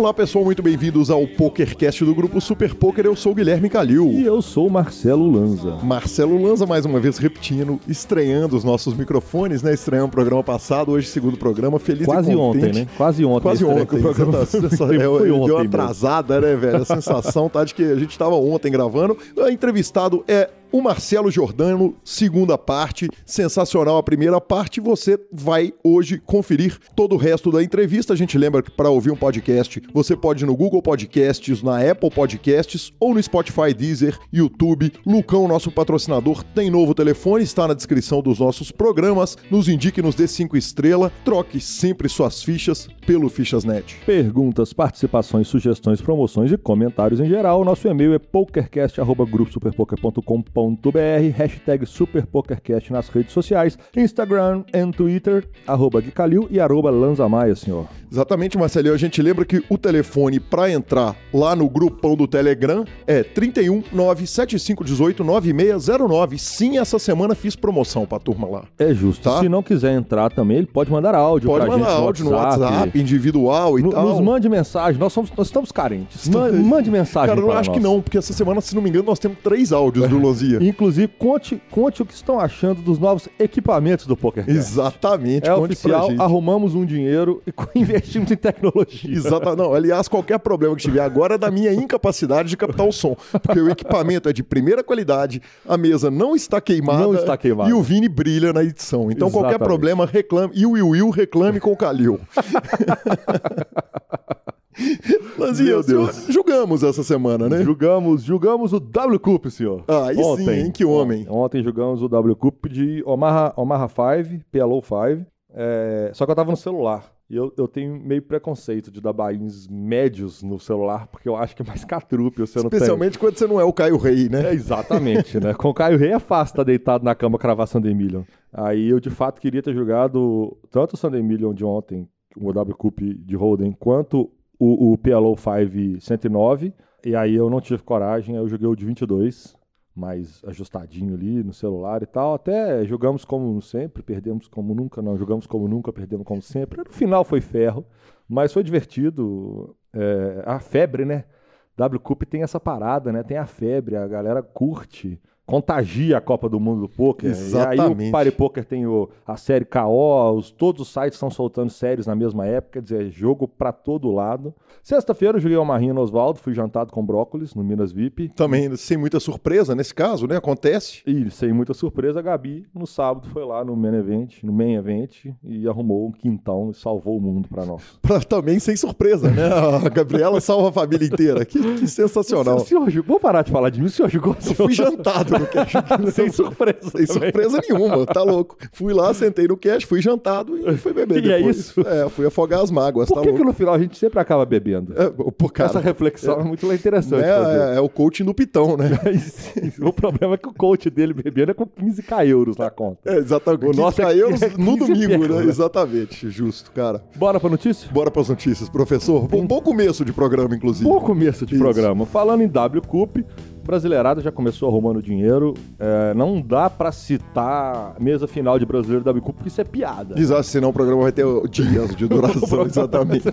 Olá pessoal, muito bem-vindos ao PokerCast do grupo Super Poker. Eu sou o Guilherme Calil. E eu sou o Marcelo Lanza. Marcelo Lanza, mais uma vez repetindo, estreando os nossos microfones, né? Estreando o programa passado, hoje segundo programa, feliz Quase e contente. ontem, né? Quase ontem. Quase ontem o programa tá, Foi é, ontem deu uma atrasada, né, velho? A sensação tá de que a gente tava ontem gravando. O entrevistado é o Marcelo Jordano, segunda parte, sensacional a primeira parte. Você vai hoje conferir todo o resto da entrevista. A gente lembra que para ouvir um podcast, você pode ir no Google Podcasts, na Apple Podcasts ou no Spotify, Deezer, YouTube. Lucão, nosso patrocinador, tem novo telefone, está na descrição dos nossos programas. Nos indique, nos dê cinco estrelas. Troque sempre suas fichas pelo Fichasnet. Perguntas, participações, sugestões, promoções e comentários em geral. Nosso e-mail é pokercast.gruposuperpoker.com.br hashtag SuperPokerCast nas redes sociais, Instagram e Twitter, arroba Guicalil e arroba Lanzamaia, senhor. Exatamente, Marcelinho. A gente lembra que o telefone para entrar lá no grupão do Telegram é 31 97518 9609. Sim, essa semana fiz promoção pra turma lá. É justo. Tá. Se não quiser entrar também, ele pode mandar áudio Pode pra mandar gente áudio no WhatsApp, individual e No- tal. nos mande mensagem, nós, somos, nós estamos carentes. Ma- Mande mensagem Cara, eu acho que nós. não, porque essa semana, se não me engano, nós temos três áudios do Inclusive, conte, conte o que estão achando dos novos equipamentos do PokerCast. Exatamente, É oficial, arrumamos um dinheiro e investimos em tecnologia. Exata, não, aliás, qualquer problema que tiver agora é da minha incapacidade de captar o som. Porque o equipamento é de primeira qualidade, a mesa não está queimada. Não está queimada. E o Vini brilha na edição. Então, qualquer Exatamente. problema, reclame. E o Will Will reclame com o Calil. Deus. julgamos essa semana, né? Julgamos, julgamos o W Cup, senhor. Ah, aí sim, hein? Que homem. Ontem julgamos o W Cup de Omaha, Omaha 5, PLO 5. É, só que eu tava no celular. E eu, eu tenho meio preconceito de dar bains médios no celular, porque eu acho que é mais catrupe, você não tem. Especialmente quando você não é o Caio Rei, né? É, exatamente, né? Com o Caio Rei é fácil estar deitado na cama cravar Sunday Million. Aí eu, de fato, queria ter jogado tanto o Sunday Million de ontem, o W Cup de Holden, quanto o, o PLO 5 109. E aí eu não tive coragem, eu joguei o de 22, mais ajustadinho ali no celular e tal. Até jogamos como sempre, perdemos como nunca, não. Jogamos como nunca, perdemos como sempre. No final foi ferro, mas foi divertido. É, a febre, né? W Cup tem essa parada, né? Tem a febre, a galera curte, contagia a Copa do Mundo do Poker. E aí Exatamente. o Party Poker tem o- a série KO, os, todos os sites estão soltando séries na mesma época, quer dizer, jogo pra todo lado. Sexta-feira eu joguei uma marrinha no Oswaldo, fui jantado com brócolis no Minas VIP. Também sem muita surpresa nesse caso, né? Acontece. E sem muita surpresa, a Gabi no sábado foi lá no main event, no main event e arrumou um quintão e salvou o mundo pra nós. Pra, também sem surpresa, né? A Gabriela salva a família inteira. Que, que sensacional. O senhor? Vou parar de falar de mim, o senhor jogou? Eu fui jantado no cash. Sem surpresa. Sem surpresa nenhuma, tá louco. Fui lá, sentei no cash, fui jantado e fui beber E é depois. isso? É, fui afogar as mágoas, Por tá que, que louco. no final a gente sempre acaba bebendo? É, pô, cara, Essa reflexão é, muito interessante. né, é, é o coaching do Pitão, né? o problema é que o coach dele bebendo é com 15k euros na conta. É, exatamente. O nosso é euros 15 no domingo, né? Exatamente, justo, cara. Bora pra notícia? Bora pras notícias, professor. Bom, bom começo de programa, inclusive. Bom começo de Isso. programa. Falando em W Brasileirada já começou arrumando dinheiro. É, não dá pra citar mesa final de Brasileiro W Cup, porque isso é piada. Exato, senão o programa vai ter dias de duração, exatamente.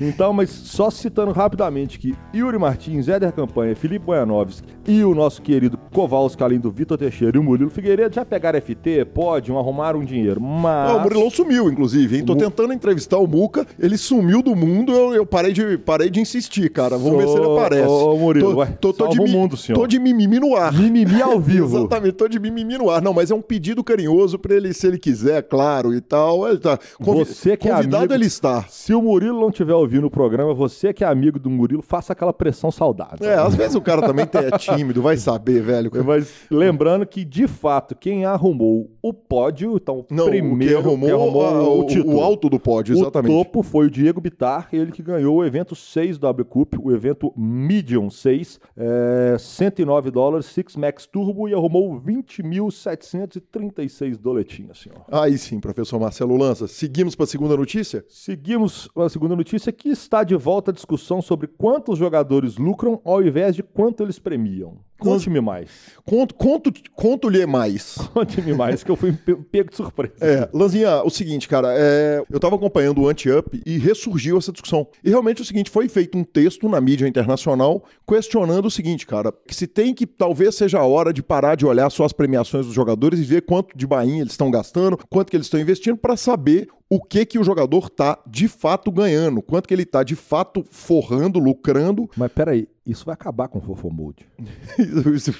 Então, mas só citando rapidamente que Yuri Martins, Éder Campanha, Felipe Bojanovski e o nosso querido Kowalski, além do Vitor Teixeira e o Murilo Figueiredo, já pegaram FT, pode, arrumaram um dinheiro, mas... Ah, o Murilão sumiu, inclusive, hein? Tô Mu- tentando entrevistar o Muca, ele sumiu do mundo, eu, eu parei, de, parei de insistir, cara. Vamos ver se ele aparece. ô, tô, Murilo, ué, tô, tô de salva senhor. Tô de mimimi no ar. Mimimi ao vivo. Exatamente, tô de mimimi no ar. Não, mas é um pedido carinhoso pra ele, se ele quiser, claro, e tal. Ele tá convi- Você que é convidado amigo- ele está. Se o Murilo não estiver ouvindo o programa, você que é amigo do Murilo, faça aquela pressão saudável. É, às vezes o cara também é tímido, vai saber, velho. Mas lembrando que, de fato, quem arrumou o pódio, então, Não, primeiro o que arrumou, quem arrumou a- o, título. o alto do pódio, exatamente. O topo foi o Diego Bitar, ele que ganhou o evento 6 do W Cup, o evento Medium 6, é, 109 dólares, Six Max Turbo e arrumou 20.736 doletinhas, senhor. Aí sim, professor Marcelo Lança. Seguimos para a segunda notícia? Seguimos com a segunda notícia que está de volta a discussão sobre quantos jogadores lucram ao invés de quanto eles premiam. Conte-me mais. Conto, conto, conto-lhe mais. Conte-me mais, que eu fui pe- pego de surpresa. É, Lanzinha, o seguinte, cara, é, eu tava acompanhando o Anti-Up e ressurgiu essa discussão. E realmente é o seguinte, foi feito um texto na mídia internacional questionando o seguinte, cara, que se tem que talvez seja a hora de parar de olhar só as premiações dos jogadores e ver quanto de bainha eles estão gastando, quanto que eles estão investindo para saber o que que o jogador tá de fato ganhando, quanto que ele tá de fato forrando, lucrando. Mas peraí, isso vai acabar com o Fofomode.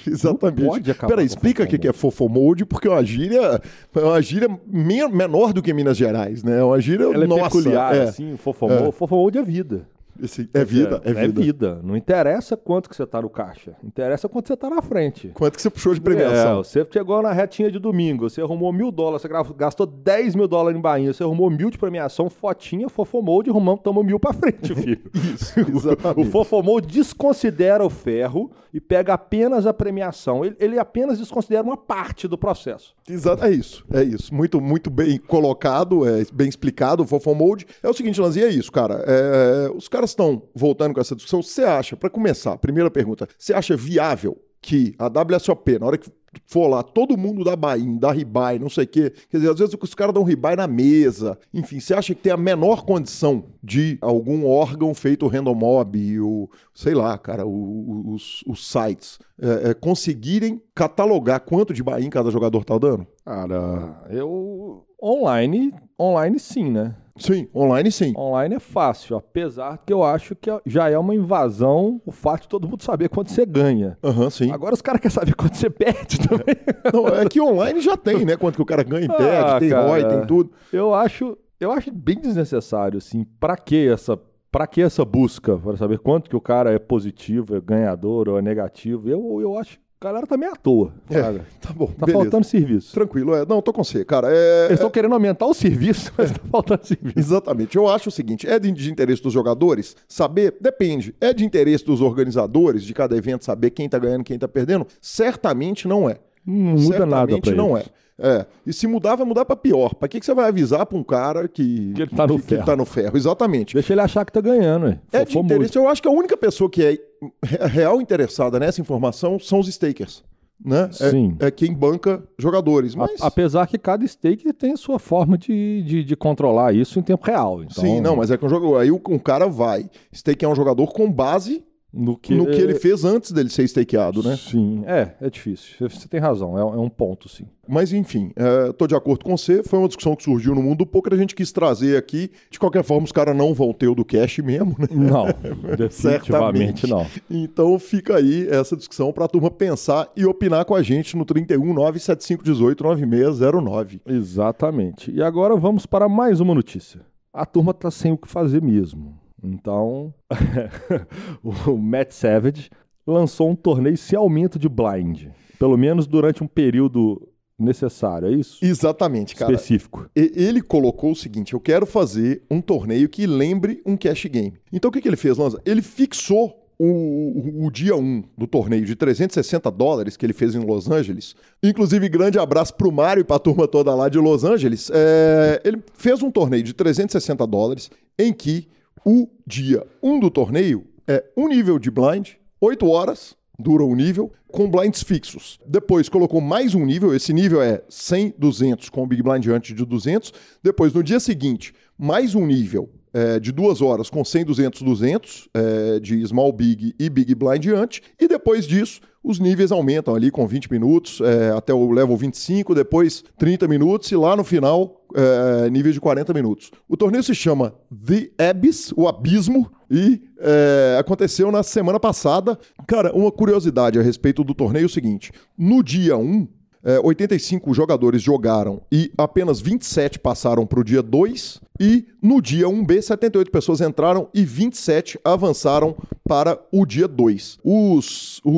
Exatamente. Não pode acabar Peraí, explica o que que é fofomode, porque é uma gíria, é uma gíria men- menor do que Minas Gerais, né? É uma gíria Ela é nossa. peculiar, é. assim, Fofomode. Fofomode é vida. Esse- é vida, é, vida. É vida. Não interessa quanto que você tá no caixa. Interessa quanto você tá na frente. Quanto que você puxou de É, premiação? você chegou na retinha de domingo, você arrumou mil dólares, você gastou 10 mil dólares em bainha, você arrumou mil de premiação, fotinha, fofomode, arrumamos, tamo mil pra frente, filho. Isso, O. Fofomode desconsidera o ferro e pega apenas a premiação. Ele, ele apenas desconsidera uma parte do processo. Exato, é isso, é isso. Muito, muito bem colocado, é bem explicado. O Fofomode é o seguinte, Lanzinha, é isso, cara. É, os caras estão voltando com essa discussão. Você acha, para começar, primeira pergunta, você acha viável que a WSOP, na hora que for lá, todo mundo dá buy-in, dá rebuy, não sei o quê. Quer dizer, às vezes os caras dão rebuy na mesa. Enfim, você acha que tem a menor condição de algum órgão feito Random Mob, o, sei lá, cara, os, os sites, é, é, conseguirem catalogar quanto de buy-in cada jogador tá dando? Cara, eu. Online, online sim, né? Sim, online sim. Online é fácil, apesar que eu acho que já é uma invasão o fato de todo mundo saber quanto você ganha. Aham, sim. Agora os caras querem saber quanto você perde também. Não, é que online já tem, né? Quanto que o cara ganha e Ah, perde, tem cara. ROI, tem tudo. Eu acho, eu acho bem desnecessário, assim. Pra que essa, pra que essa busca? Para saber quanto que o cara é positivo, é ganhador ou é negativo? Eu, eu acho galera tá meio à toa. É, tá bom, Tá beleza. faltando serviço. Tranquilo, é. Não, tô com você, cara. É, Eles estão querendo aumentar o serviço, mas tá faltando serviço. Exatamente. Eu acho o seguinte: é de, interesse dos jogadores saber? Depende. É de interesse dos organizadores de cada evento saber quem tá ganhando, quem tá perdendo? Certamente não é. Não muda nada pra Certamente não eles. é. É. E se mudar, vai mudar pra pior. Pra que, que você vai avisar pra um cara que, Que ele tá no que, que ele ferro. tá no ferro? Exatamente. Deixa ele achar que tá ganhando, ué. É de interesse. Eu acho que a única pessoa que é real interessada nessa informação são os stakers. Né? É- Sim. É, quem banca jogadores. A- Mas, apesar que cada stake tem a sua forma de, de, de controlar isso em tempo real. Então, sim, não, mas é que um jogador. Aí o, um cara vai stakear um jogador com base no que, no que ele fez antes dele ser stakeado, né? Sim, é, é difícil. Você- tem razão, é, é um ponto, sim. Mas enfim, é, tô de acordo com você. Foi uma discussão que surgiu no mundo do poker, a gente quis trazer aqui. De qualquer forma, os caram não vão ter o do cash mesmo, né? Não, definitivamente não. Então fica aí essa discussão para a turma pensar e opinar com a gente no 31 97518 9609. Exatamente. E agora vamos para mais uma notícia. A turma tá sem o que fazer mesmo. Então, o Matt Savage lançou um torneio sem aumento de blind. Pelo menos durante um período necessário, é isso? Exatamente, cara. Específico. Ele colocou o seguinte: eu quero fazer um torneio que lembre um cash game. Então o que, que ele fez, Lanza? Ele fixou o, o- o dia 1 do torneio de 360 dólares que ele fez em Los Angeles. Inclusive, grande abraço pro Mário e pra turma toda lá de Los Angeles. É, ele fez um torneio de 360 dólares em que o dia 1 do torneio é um nível de blind, 8 horas dura o nível, com blinds fixos. Depois colocou mais um nível, esse nível é 100, 200, com o Big Blind antes de 200. Depois, no dia seguinte, mais um nível é, de duas horas com 100, 200, 200, é, de Small Big e Big Blind antes. E depois disso, os níveis aumentam ali com 20 minutos, é, até o level 25, depois 30 minutos e lá no final, é, nível de 40 minutos. O torneio se chama The Abyss, o Abismo, e é, aconteceu na semana passada. Cara, uma curiosidade a respeito do torneio é o seguinte: no dia 1, é, 85 jogadores jogaram e apenas 27 passaram para o dia 2. E no dia 1B, 78 pessoas entraram e 27 avançaram para o dia 2. Os, o,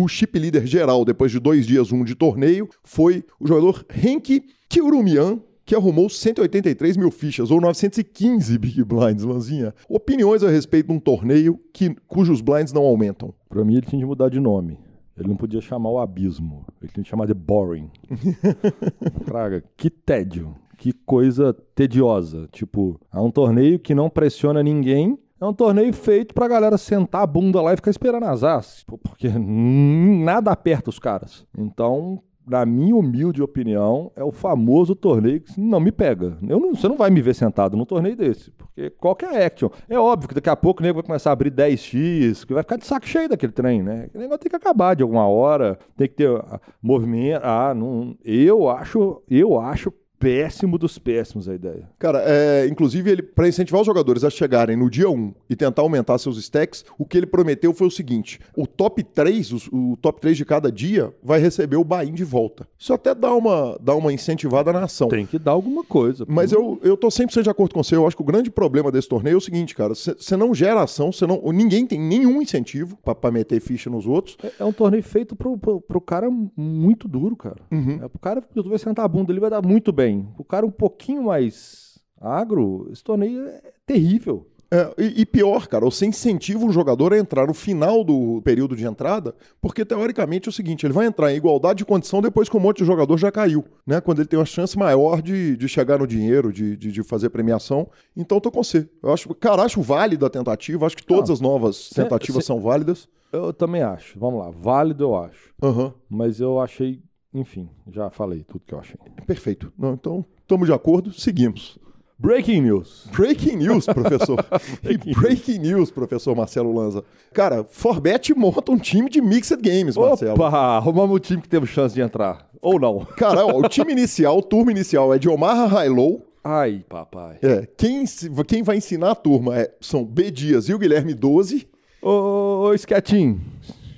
o, o- chip líder geral, depois de dois dias, um de torneio, foi o jogador Henki Kiurumian, que arrumou 183 mil fichas, ou 915 Big Blinds, Lanzinha. Opiniões a respeito de um torneio que, cujos blinds não aumentam. Pra mim, ele tinha de mudar de nome. Ele não podia chamar o abismo. Ele tinha que chamar de boring. Praga, que tédio. Que coisa tediosa. Tipo, é um torneio que não pressiona ninguém. É um torneio feito pra galera sentar a bunda lá e ficar esperando as as, porque nada aperta os caras. Então, na minha humilde opinião, é o famoso torneio que não me pega. Eu não, você não vai me ver sentado num torneio desse, porque qualquer action. É óbvio que daqui a pouco o nego vai começar a abrir 10x, que vai ficar de saco cheio daquele trem, né? O negócio tem que acabar de alguma hora, tem que ter uh, movimento. Ah, não, eu acho, eu acho péssimo dos péssimos a ideia. Cara, é, inclusive, ele para incentivar os jogadores a chegarem no dia 1 e tentar aumentar seus stacks, o que ele prometeu foi o seguinte: o top 3, o, o top 3 de cada dia, vai receber o buy-in de volta. Isso até dá uma, dá uma incentivada na ação. Tem que dar alguma coisa. Mas eu, eu tô 100% de acordo com você. Eu acho que o grande problema desse torneio é o seguinte, cara: você não gera ação, você não, ninguém tem nenhum incentivo para meter ficha nos outros. É, é, um torneio feito pro, pro, pro cara muito duro, cara. Uhum. É pro cara que vai sentar a bunda, ele vai dar muito bem O cara um pouquinho mais agro, esse torneio é terrível. É, e, e, pior, cara, você incentiva um jogador a entrar no final do período de entrada, porque teoricamente é o seguinte: ele vai entrar em igualdade de condição depois que um monte de jogador já caiu, né? Quando ele tem uma chance maior de, de chegar no dinheiro, de, de, de fazer premiação. Então tô com você. Eu acho, cara, acho válido a tentativa, acho que todas as novas tentativas são válidas. Eu também acho. Vamos lá, válido eu acho. Uhum. Mas eu achei enfim, já falei tudo que eu achei. Perfeito. Não, então, estamos de acordo, seguimos. Breaking news. Breaking news, professor. breaking, breaking news, professor Marcelo Lanza. Cara, Forbet monta um time de Mixed Games, Marcelo. Opa, arrumamos um time que teve chance de entrar. Ou não. Cara, ó, o time inicial, o turma inicial é de Omar Hailow. Ai, papai. É, quem, quem vai ensinar a turma é, são B. Dias e o Guilherme 12. Ô, ô, ô Esquetinho,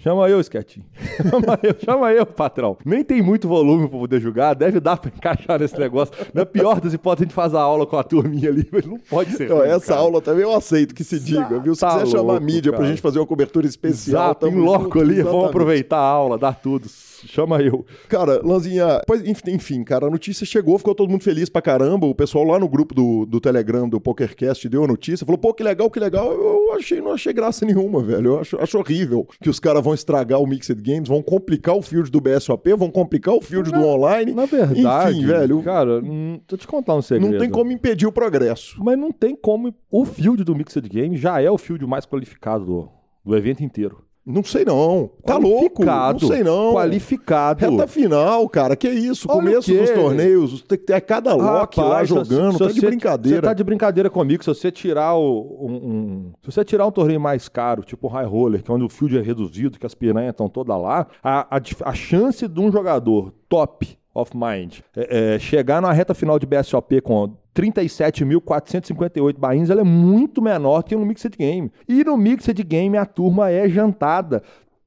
Chama eu, Sketchy. chama eu, chama eu, patrão. Nem tem muito volume pra poder jogar, deve dar pra encaixar nesse negócio. Na pior das hipóteses, a gente faz a aula com a turminha ali, mas não pode ser. Então, essa cara. aula também eu aceito que se diga, viu? Se tá quiser louco, chamar a mídia cara. pra gente fazer uma cobertura especial. Exato, em loco ali, vamos aproveitar a aula, dar tudo chama eu. Cara, Lanzinha, enfim, cara, a notícia chegou, ficou todo mundo feliz pra caramba. O pessoal lá no grupo do, do Telegram do PokerCast deu a notícia, falou, pô, que legal, que legal. Eu achei, não achei graça nenhuma, velho. Eu acho, acho horrível que os caras vão estragar o Mixed Games, vão complicar o field do BSOP, vão complicar o field na, do online. Na verdade, enfim, velho. Cara, hum, deixa eu te contar um segredo. Não tem como impedir o progresso. Mas não tem como. O field do Mixed Games já é o field mais qualificado do, do evento inteiro. Não sei não. Tá louco? Não sei não. Qualificado. Reta final, cara. Que isso? Olha Começo dos torneios, ter cada lock lá jogando. Se, tá de brincadeira. Você tá de brincadeira comigo. Se você tirar o, um, um, se você tirar um torneio mais caro, tipo o High Roller, que é onde o field é reduzido, que as piranhas estão todas lá, a, a, a chance de um jogador top of mind é, é, chegar na reta final de BSOP com 37.458 bainhas, ela é muito menor que no Mixed Game. E no Mixed Game a turma é jantada.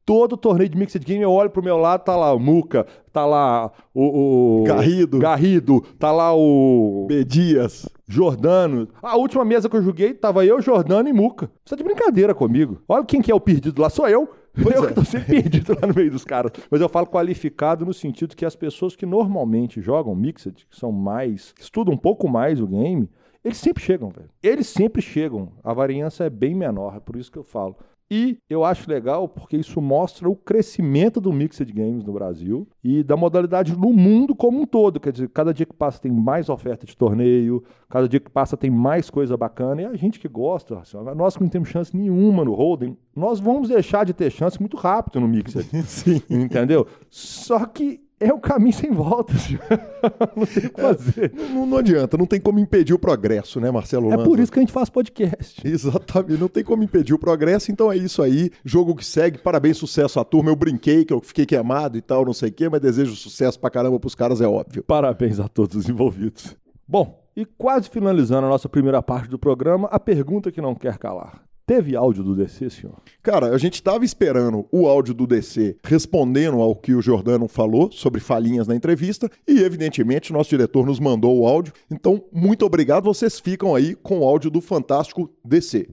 Todo torneio de Mixed Game eu olho pro meu lado, tá lá o Muca, tá lá o, o Garrido. Garrido, tá lá o B Dias, Jordano. A última mesa que eu joguei tava eu, Jordano e Muca. Você tá de brincadeira comigo. Olha quem que é o perdido lá, sou eu. Pois eu é. tô sempre perdido lá no meio dos caras. Mas eu falo qualificado no sentido que as pessoas que normalmente jogam Mixed, que são mais, que estudam um pouco mais o game, eles sempre chegam, velho. Eles sempre chegam. A variância é bem menor, é por isso que eu falo. E eu acho legal porque isso mostra o crescimento do Mixed Games no Brasil e da modalidade no mundo como um todo. Quer dizer, cada dia que passa tem mais oferta de torneio, cada dia que passa tem mais coisa bacana. E a gente que gosta, assim, nós que não temos chance nenhuma no Holden, nós vamos deixar de ter chance muito rápido no Mixed. Sim. Entendeu? Só que é o caminho sem volta, senhor. não tem o que fazer. É, não, não, adianta, não tem como impedir o progresso, né, Marcelo? É Lanza? por isso que a gente faz podcast. Exatamente, não tem como impedir o progresso, então é isso aí. Jogo que segue, parabéns, sucesso à turma. Eu brinquei que eu fiquei queimado e tal, não sei o quê, mas desejo sucesso pra caramba pros caras, é óbvio. Parabéns a todos os envolvidos. Bom, e quase finalizando a nossa primeira parte do programa, a pergunta que não quer calar. Teve áudio do DC, senhor? Cara, a gente estava esperando o áudio do DC respondendo ao que o Jordano falou sobre falhinhas na entrevista e, evidentemente, nosso diretor nos mandou o áudio. Então, muito obrigado. Vocês ficam aí com o áudio do fantástico DC.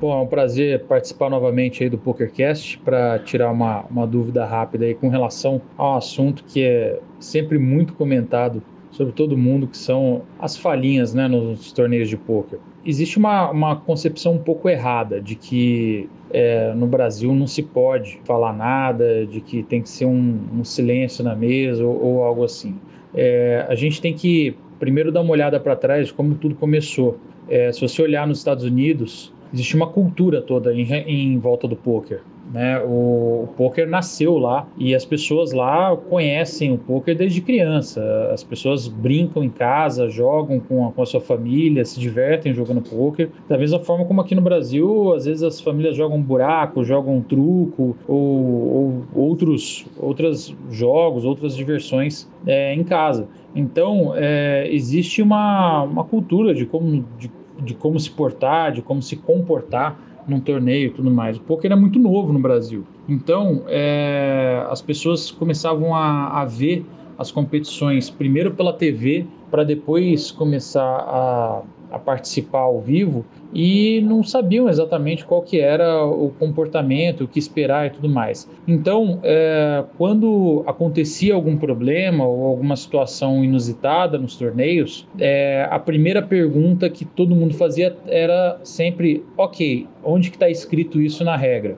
Bom, é um prazer participar novamente aí do PokerCast para tirar uma, uma dúvida rápida aí com relação a um assunto que é sempre muito comentado sobre todo mundo, que são as falhinhas né, nos torneios de pôquer. Existe uma, uma concepção um pouco errada de que é, no Brasil não se pode falar nada, de que tem que ser um, um silêncio na mesa ou, ou algo assim. É, a gente tem que primeiro dar uma olhada para trás como tudo começou. É, se você olhar nos Estados Unidos, existe uma cultura toda em, em volta do poker. Né? O, o poker nasceu lá e as pessoas lá conhecem o poker desde criança. As pessoas brincam em casa, jogam com a, com a sua família, se divertem jogando poker. Da mesma forma como aqui no Brasil, às vezes as famílias jogam buraco, jogam truco ou, ou outros outros jogos, outras diversões é, em casa. Então, é, existe uma, uma cultura de como, de, de como se portar, de como se comportar num torneio e tudo mais. O poker é muito novo no Brasil. Então, é, as pessoas começavam a, a ver as competições primeiro pela TV, para depois começar a a participar ao vivo e não sabiam exatamente qual que era o comportamento, o que esperar e tudo mais. Então, é, quando acontecia algum problema ou alguma situação inusitada nos torneios, é, a primeira pergunta que todo mundo fazia era sempre: ok, onde que está escrito isso na regra?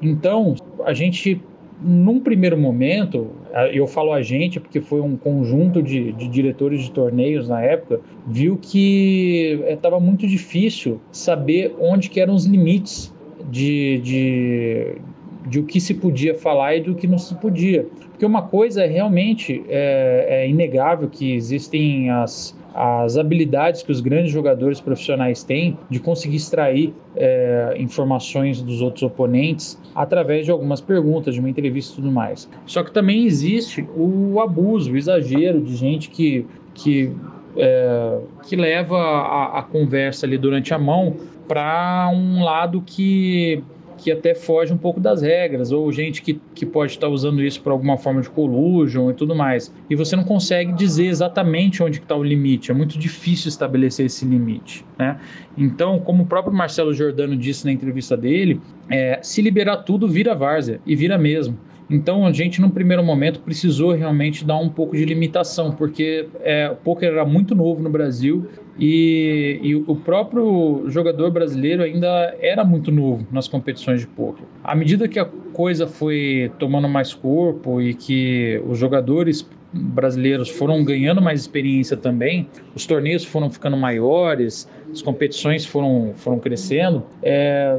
Então, a gente num primeiro momento, eu falo a gente porque foi um conjunto de, de diretores de torneios na época, viu que estava é, muito difícil saber onde eram os limites de, de, de o que se podia falar e do que não se podia. Porque uma coisa é realmente é, é inegável que existem as, as habilidades que os grandes jogadores profissionais têm de conseguir extrair é, informações dos outros oponentes através de algumas perguntas, de uma entrevista e tudo mais. Só que também existe o abuso, o exagero de gente que, que, é, que leva a, a conversa ali durante a mão para um lado que que até foge um pouco das regras, ou gente que, que pode estar usando isso para alguma forma de collusion e tudo mais. E você não consegue dizer exatamente onde está o limite, é muito difícil estabelecer esse limite. Né? Então, como o próprio Marcelo Giordano disse na entrevista dele, é, se liberar tudo vira várzea, e vira mesmo. Então a gente, num primeiro momento, precisou realmente dar um pouco de limitação, porque é, o poker era muito novo no Brasil e, e, o próprio jogador brasileiro ainda era muito novo nas competições de poker. À medida que a coisa foi tomando mais corpo e que os jogadores brasileiros foram ganhando mais experiência também, os torneios foram ficando maiores, as competições foram, foram crescendo, é,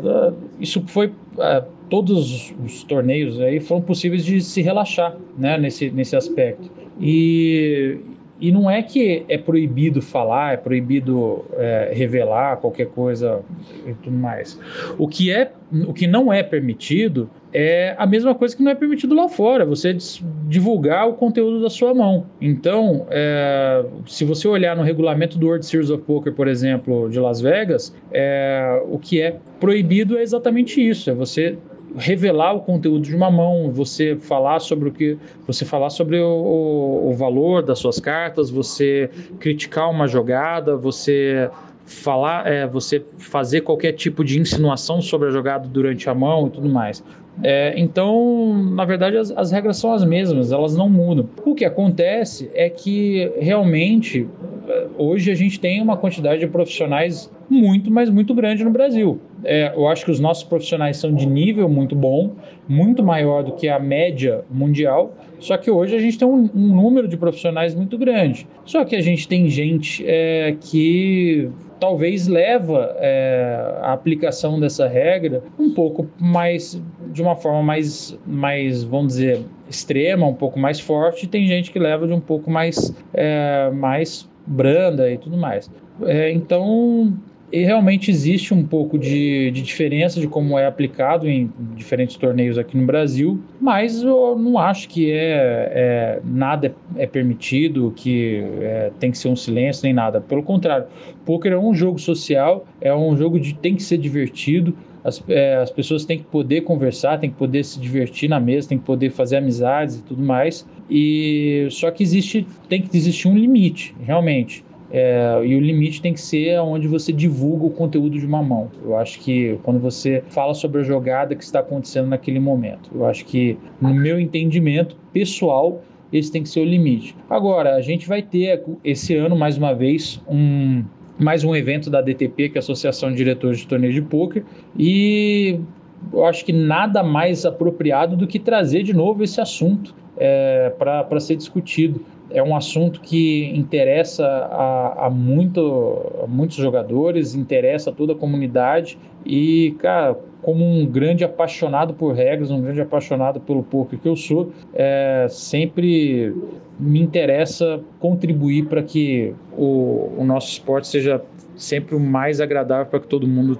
isso foi. É, todos os torneios aí foram possíveis de se relaxar né, nesse, nesse aspecto. E, e não é que é proibido falar, é proibido é, revelar qualquer coisa e tudo mais. O que, é, o que não é permitido é a mesma coisa que não é permitido lá fora, você divulgar o conteúdo da sua mão. Então, é, se você olhar no regulamento do World Series of Poker, por exemplo, de Las Vegas, é, o que é proibido é exatamente isso: é você revelar o conteúdo de uma mão, você falar sobre o que, você falar sobre o, o, valor das suas cartas, você criticar uma jogada, você falar, é, você fazer qualquer tipo de insinuação sobre a jogada durante a mão e tudo mais. É, então, na verdade, as, as, regras são as mesmas, elas não mudam. O que acontece é que realmente hoje a gente tem uma quantidade de profissionais muito, mas muito grande no Brasil. É, eu acho que os nossos profissionais são de nível muito bom, muito maior do que a média mundial. Só que hoje a gente tem um, um número de profissionais muito grande. Só que a gente tem gente é, que talvez leva é, a aplicação dessa regra um pouco mais de uma forma mais, mais vamos dizer extrema, um pouco mais forte. E tem gente que leva de um pouco mais é, mais branda e tudo mais. É, então realmente existe um pouco de, de diferença de como é aplicado em diferentes torneios aqui no Brasil, mas eu não acho que é, é nada é permitido, que é, tem que ser um silêncio nem nada. Pelo contrário, poker é um jogo social, é um jogo de tem que ser divertido. As, é, as pessoas têm que poder conversar, têm que poder se divertir na mesa, têm que poder fazer amizades e tudo mais. E só que existe, tem que existir um limite, realmente. É, e o limite tem que ser onde você divulga o conteúdo de uma mão. Eu acho que quando você fala sobre a jogada que está acontecendo naquele momento, eu acho que, no meu entendimento pessoal, esse tem que ser o limite. Agora, a gente vai ter esse ano, mais uma vez, um, mais um evento da DTP, que é a Associação de Diretores de Torneio de Poker, e eu acho que nada mais apropriado do que trazer de novo esse assunto é, para ser discutido. É um assunto que interessa a, a, muito, a muitos jogadores, interessa a toda a comunidade e, cara, como um grande apaixonado por regras, um grande apaixonado pelo poker que eu sou, é, sempre me interessa contribuir para que o, o nosso esporte seja sempre o mais agradável para que todo mundo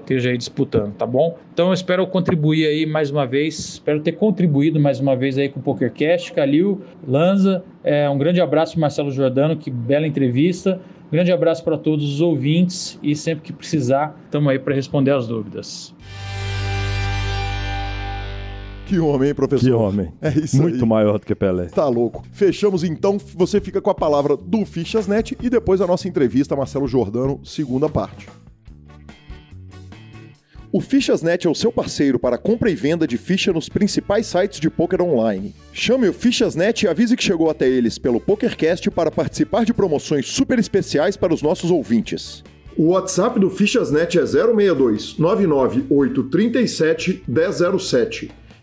esteja aí disputando, tá bom? Então eu espero contribuir aí mais uma vez, espero ter contribuído mais uma vez aí com o PokerCast, Calil, Lanza, é, um grande abraço para Marcelo Jordano, que bela entrevista, um grande abraço para todos os ouvintes e sempre que precisar, estamos aí para responder as dúvidas. Que homem, hein, professor? Que homem. É isso Muito aí. maior do que Pelé. Tá louco. Fechamos então. Você fica com a palavra do Fichasnet e depois a nossa entrevista a Marcelo Jordano, segunda parte. O Fichasnet é o seu parceiro para compra e venda de ficha nos principais sites de poker online. Chame o Fichasnet e avise que chegou até eles pelo PokerCast para participar de promoções super especiais para os nossos ouvintes. O WhatsApp do Fichasnet é 062 99837 1007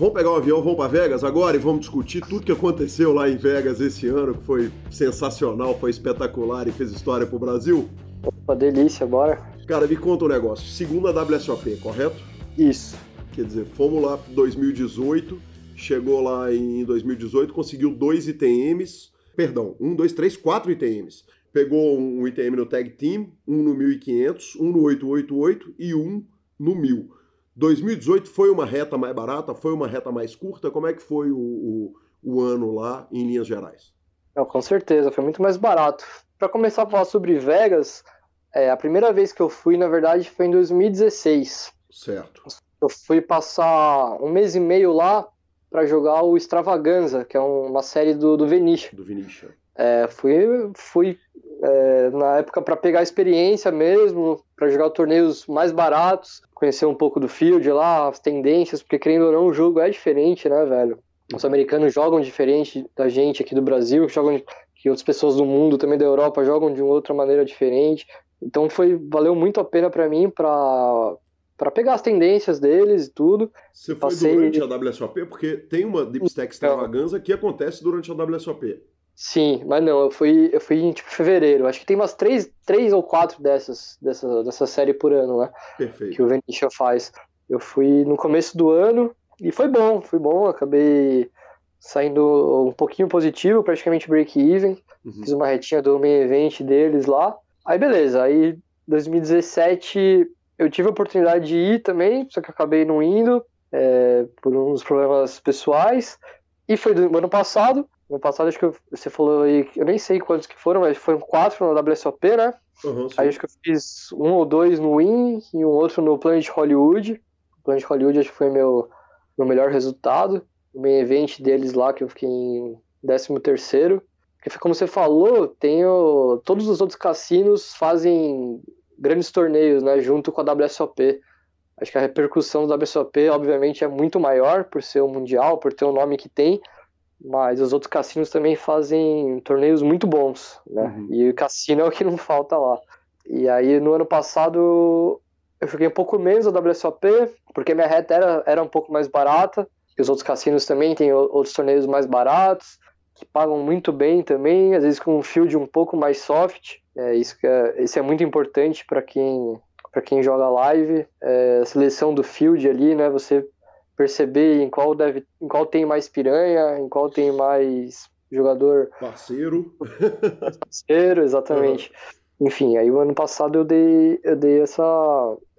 Vamos pegar um avião, vamos para Vegas agora e vamos discutir tudo que aconteceu lá em Vegas esse ano, que foi sensacional, foi espetacular e fez história pro Brasil. Opa, delícia, bora. Cara, me conta um negócio. Segunda WSOP, correto? Isso. Quer dizer, fomos lá para 2018, chegou lá em 2018, conseguiu dois ITMs, perdão, um, dois, três, quatro ITMs. Pegou um ITM no Tag Team, um no 1500, um no 888 e um no 1000. 2018 foi uma reta mais barata, foi uma reta mais curta? Como é que foi o, o, o ano lá, em linhas gerais? Não, com certeza, foi muito mais barato. Para começar a falar sobre Vegas, é, a primeira vez que eu fui, na verdade, foi em 2016. Certo. Eu fui passar um mês e meio lá para jogar o Extravaganza, que é uma série do, do Venisha. Do Vinícius. É, fui fui é, na época para pegar experiência mesmo, para jogar torneios mais baratos, conhecer um pouco do field lá, as tendências, porque querendo ou não, o jogo é diferente, né, velho? Os americanos jogam diferente da gente aqui do Brasil, jogam que outras pessoas do mundo, também da Europa, jogam de uma outra maneira diferente. Então foi valeu muito a pena para mim para para pegar as tendências deles e tudo. Você foi Passei- durante a WSOP? Porque tem uma Deep Stack extravaganza que acontece durante a WSOP. Sim, mas não, eu fui, eu fui em tipo fevereiro. Acho que tem umas três, três ou quatro dessas, dessa, dessa série por ano, né? Que Perfeito. o Venetia faz. Eu fui no começo do ano e foi bom, foi bom. Acabei saindo um pouquinho positivo, praticamente break-even. Uhum. Fiz uma retinha do main event deles lá. Aí beleza, aí 2017 eu tive a oportunidade de ir também, só que acabei não indo é, por uns problemas pessoais. E foi do ano passado. Ano passado acho que você falou aí, eu nem sei quantos que foram, mas foram quatro na WSOP, né? Uhum. Aí acho que eu fiz um ou dois no Win e um outro no Planet Hollywood. O Planet Hollywood acho que foi meu, meu melhor resultado. O main event deles lá, que eu fiquei em 13 terceiro. Porque como você falou, tem o- todos os outros cassinos fazem grandes torneios, né, junto com a WSOP. Acho que a repercussão da WSOP, obviamente, é muito maior por ser o mundial, por ter o nome que tem. Mas os outros cassinos também fazem torneios muito bons, né? Uhum. E o cassino é o que não falta lá. E aí no ano passado eu joguei um pouco menos a WSOP, porque minha reta era, era um pouco mais barata. E os outros cassinos também têm outros torneios mais baratos, que pagam muito bem também, às vezes com um field um pouco mais soft. É, isso, que é, isso é muito importante para quem, para quem joga live. É, a seleção do field ali, né? Você perceber em qual deve, em qual tem mais piranha, em qual tem mais jogador Parceiro. parceiro, exatamente. Enfim, aí o ano passado eu dei, eu dei essa.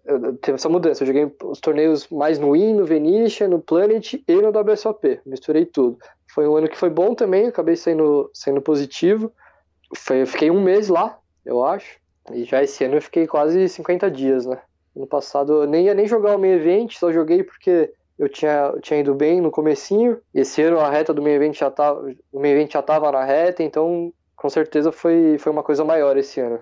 eu- teve essa mudança. Eu joguei os torneios mais no Win, no Venetia, no Planet e no WSOP. Misturei tudo. Foi um ano que foi bom também, acabei saindo, saindo positivo. Foi, eu fiquei um mês lá, eu acho. E já esse ano eu fiquei quase 50 dias, né? Ano passado eu nem ia nem jogar o main event, só joguei porque eu tinha, tinha ido bem no comecinho. Esse ano a reta do main event já tava, o main event já tava na reta, então com certeza foi, foi uma coisa maior esse ano,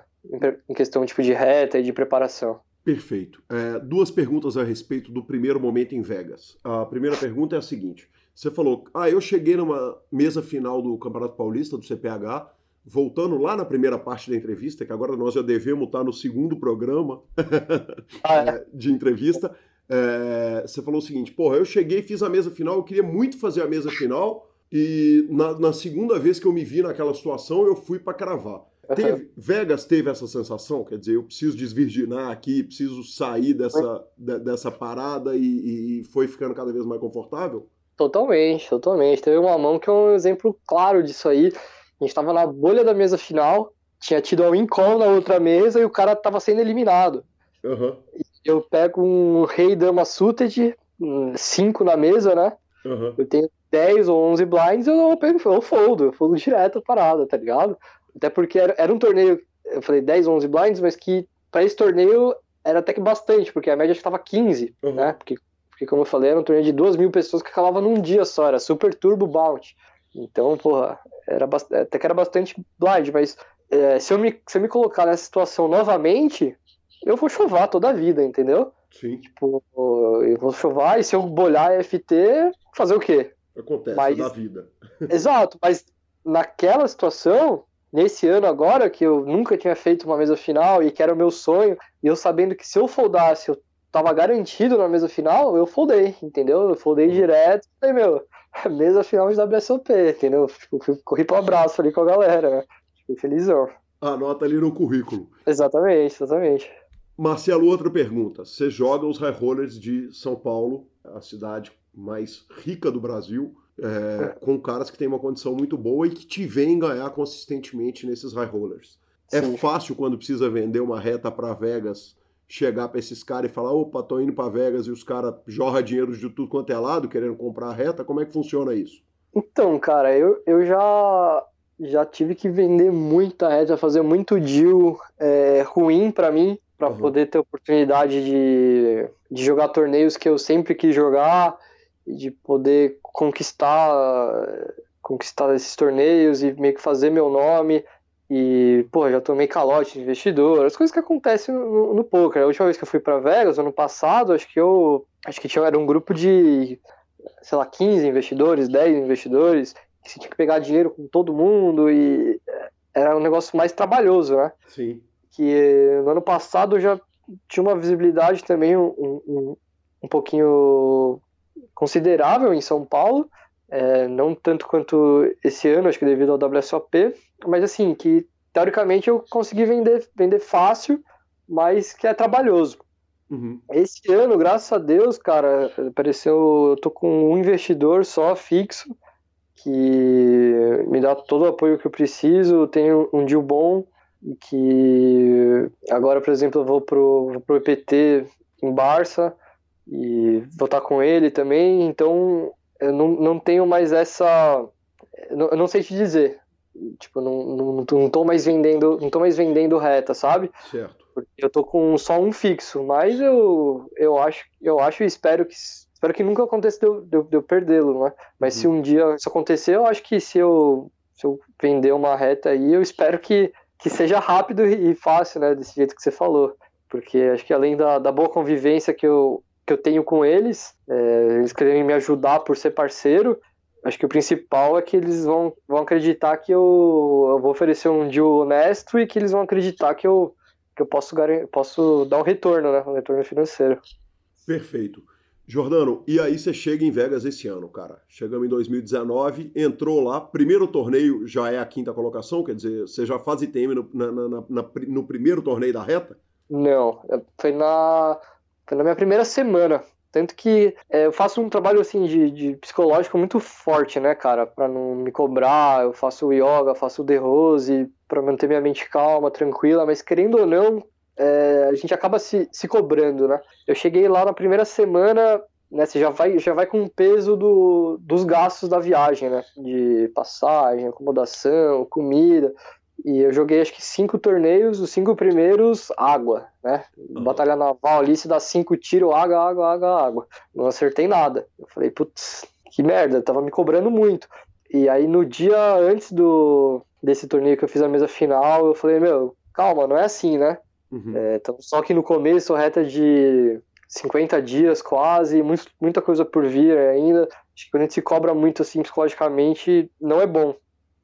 em questão tipo, de reta e de preparação. Perfeito. É, duas perguntas a respeito do primeiro momento em Vegas. A primeira pergunta é a seguinte: você falou, ah, eu cheguei numa mesa final do Campeonato Paulista, do CPH, voltando lá na primeira parte da entrevista, que agora nós já devemos estar no segundo programa ah, é. de entrevista. É, você falou o seguinte: porra, eu cheguei, fiz a mesa final, eu queria muito fazer a mesa final, e na, na segunda vez que eu me vi naquela situação, eu fui para cravar. Teve, Vegas teve essa sensação, quer dizer, eu preciso desvirginar aqui, preciso sair dessa, de, dessa parada e, e foi ficando cada vez mais confortável? Totalmente, totalmente. Teve uma mão que é um exemplo claro disso aí. A gente tava na bolha da mesa final, tinha tido win call na outra mesa e o cara tava sendo eliminado. Uhum. Eu pego um rei dama suited, cinco na mesa, né? Uhum. Eu tenho 10 ou 11 blinds, eu, eu foldo, eu foldo direto a parada, tá ligado? Até porque era, era um torneio, eu falei 10, 11 blinds, mas que para esse torneio era até que bastante, porque a média estava 15, uhum. né? Porque, porque, como eu falei, era um torneio de 2 mil pessoas que acabava num dia só, era super turbo bounty. Então, porra, era até que era bastante blind, mas é, se, eu me, se eu me colocar nessa situação novamente, eu vou chovar toda a vida, entendeu? Sim. Tipo, eu vou chovar e se eu bolhar FT, fazer o quê? Acontece mas... na vida. Exato, mas naquela situação, nesse ano agora, que eu nunca tinha feito uma mesa final e que era o meu sonho, e eu sabendo que se eu foldasse, eu tava garantido na mesa final, eu foldei, entendeu? Eu foldei uhum. direto, falei, meu, mesa final de WSOP, entendeu? Tipo, corri pro abraço ali com a galera, né? Fiquei felizão. Anota ali no currículo. Exatamente, exatamente. Marcelo, outra pergunta. Você joga os high rollers de São Paulo, a cidade mais rica do Brasil, é, é. com caras que têm uma condição muito boa e que te vêm ganhar consistentemente nesses high rollers. É Sim. Fácil quando precisa vender uma reta para Vegas chegar para esses caras e falar: opa, tô indo para Vegas e os caras jorram dinheiro de tudo quanto é lado querendo comprar a reta. Como é que funciona isso? Então, cara, eu, eu já já tive que vender muita reta, fazer muito deal é, ruim para mim, para uhum. poder ter oportunidade de, de jogar torneios que eu sempre quis jogar, de poder conquistar conquistar esses torneios e meio que fazer meu nome. E, pô, já tomei calote de investidor, as coisas que acontecem no, no poker. A última vez que eu fui para Vegas, ano passado, acho que eu. Acho que tinha, era um grupo de, sei lá, 15 investidores, 10 investidores, que você tinha que pegar dinheiro com todo mundo e era um negócio mais trabalhoso, né? Sim. Que no ano passado eu já tinha uma visibilidade também um, um, um pouquinho considerável em São Paulo, é, não tanto quanto esse ano, acho que devido ao WSOP, mas assim, que teoricamente eu consegui vender, vender fácil, mas que é trabalhoso. Uhum. Esse ano, graças a Deus, cara, apareceu, eu tô com um investidor só fixo, que me dá todo o apoio que eu preciso, tenho um deal bom, que agora, por exemplo, eu vou pro, vou pro EPT em Barça, e vou estar com ele também, então eu não, não tenho mais essa. Eu não sei te dizer. Tipo, não, não, não tô mais vendendo. Não tô mais vendendo reta, sabe? Certo. Porque eu tô com só um fixo, mas eu, eu acho, eu acho e espero que. Espero que nunca aconteça de eu, de eu, eu perdê-lo, né? Mas uhum. se um dia isso acontecer, eu acho que se eu, se eu vender uma reta aí, eu espero que, que seja rápido e fácil, né? Desse jeito que você falou. Porque acho que além da, da boa convivência que eu, que eu tenho com eles, é, eles querem me ajudar por ser parceiro. Acho que o principal é que eles vão, vão acreditar que eu, eu vou oferecer um deal honesto e que eles vão acreditar que eu, que eu posso, posso dar um retorno, né? Um retorno financeiro. Perfeito. Jordano, e aí você chega em Vegas esse ano, cara. Chegamos em 2019, entrou lá, primeiro torneio já é a quinta colocação, quer dizer, você já faz ITM no, na, na, na, no primeiro torneio da reta? Não, foi na foi na minha primeira semana. Tanto que é, eu faço um trabalho assim de, de, psicológico muito forte, né, cara? Pra não me cobrar, eu faço yoga, faço The Rose, pra manter minha mente calma, tranquila, mas querendo ou não, é, a gente acaba se, se cobrando, né? Eu cheguei lá na primeira semana, né? Você já vai, já vai com o peso do, dos gastos da viagem, né? De passagem, acomodação, comida. E eu joguei acho que cinco torneios, os cinco primeiros, água, né? Uhum. Batalha naval ali, se dá cinco tiros, água, água, água, água. Não acertei nada. Eu falei, putz, que merda, tava me cobrando muito. E aí no dia antes do desse torneio que eu fiz a mesa final, eu falei, meu, calma, não é assim, né? Uhum. É, só que no começo, reta de 50 dias quase, muito, muita coisa por vir ainda. Acho que quando a gente se cobra muito assim psicologicamente, não é bom.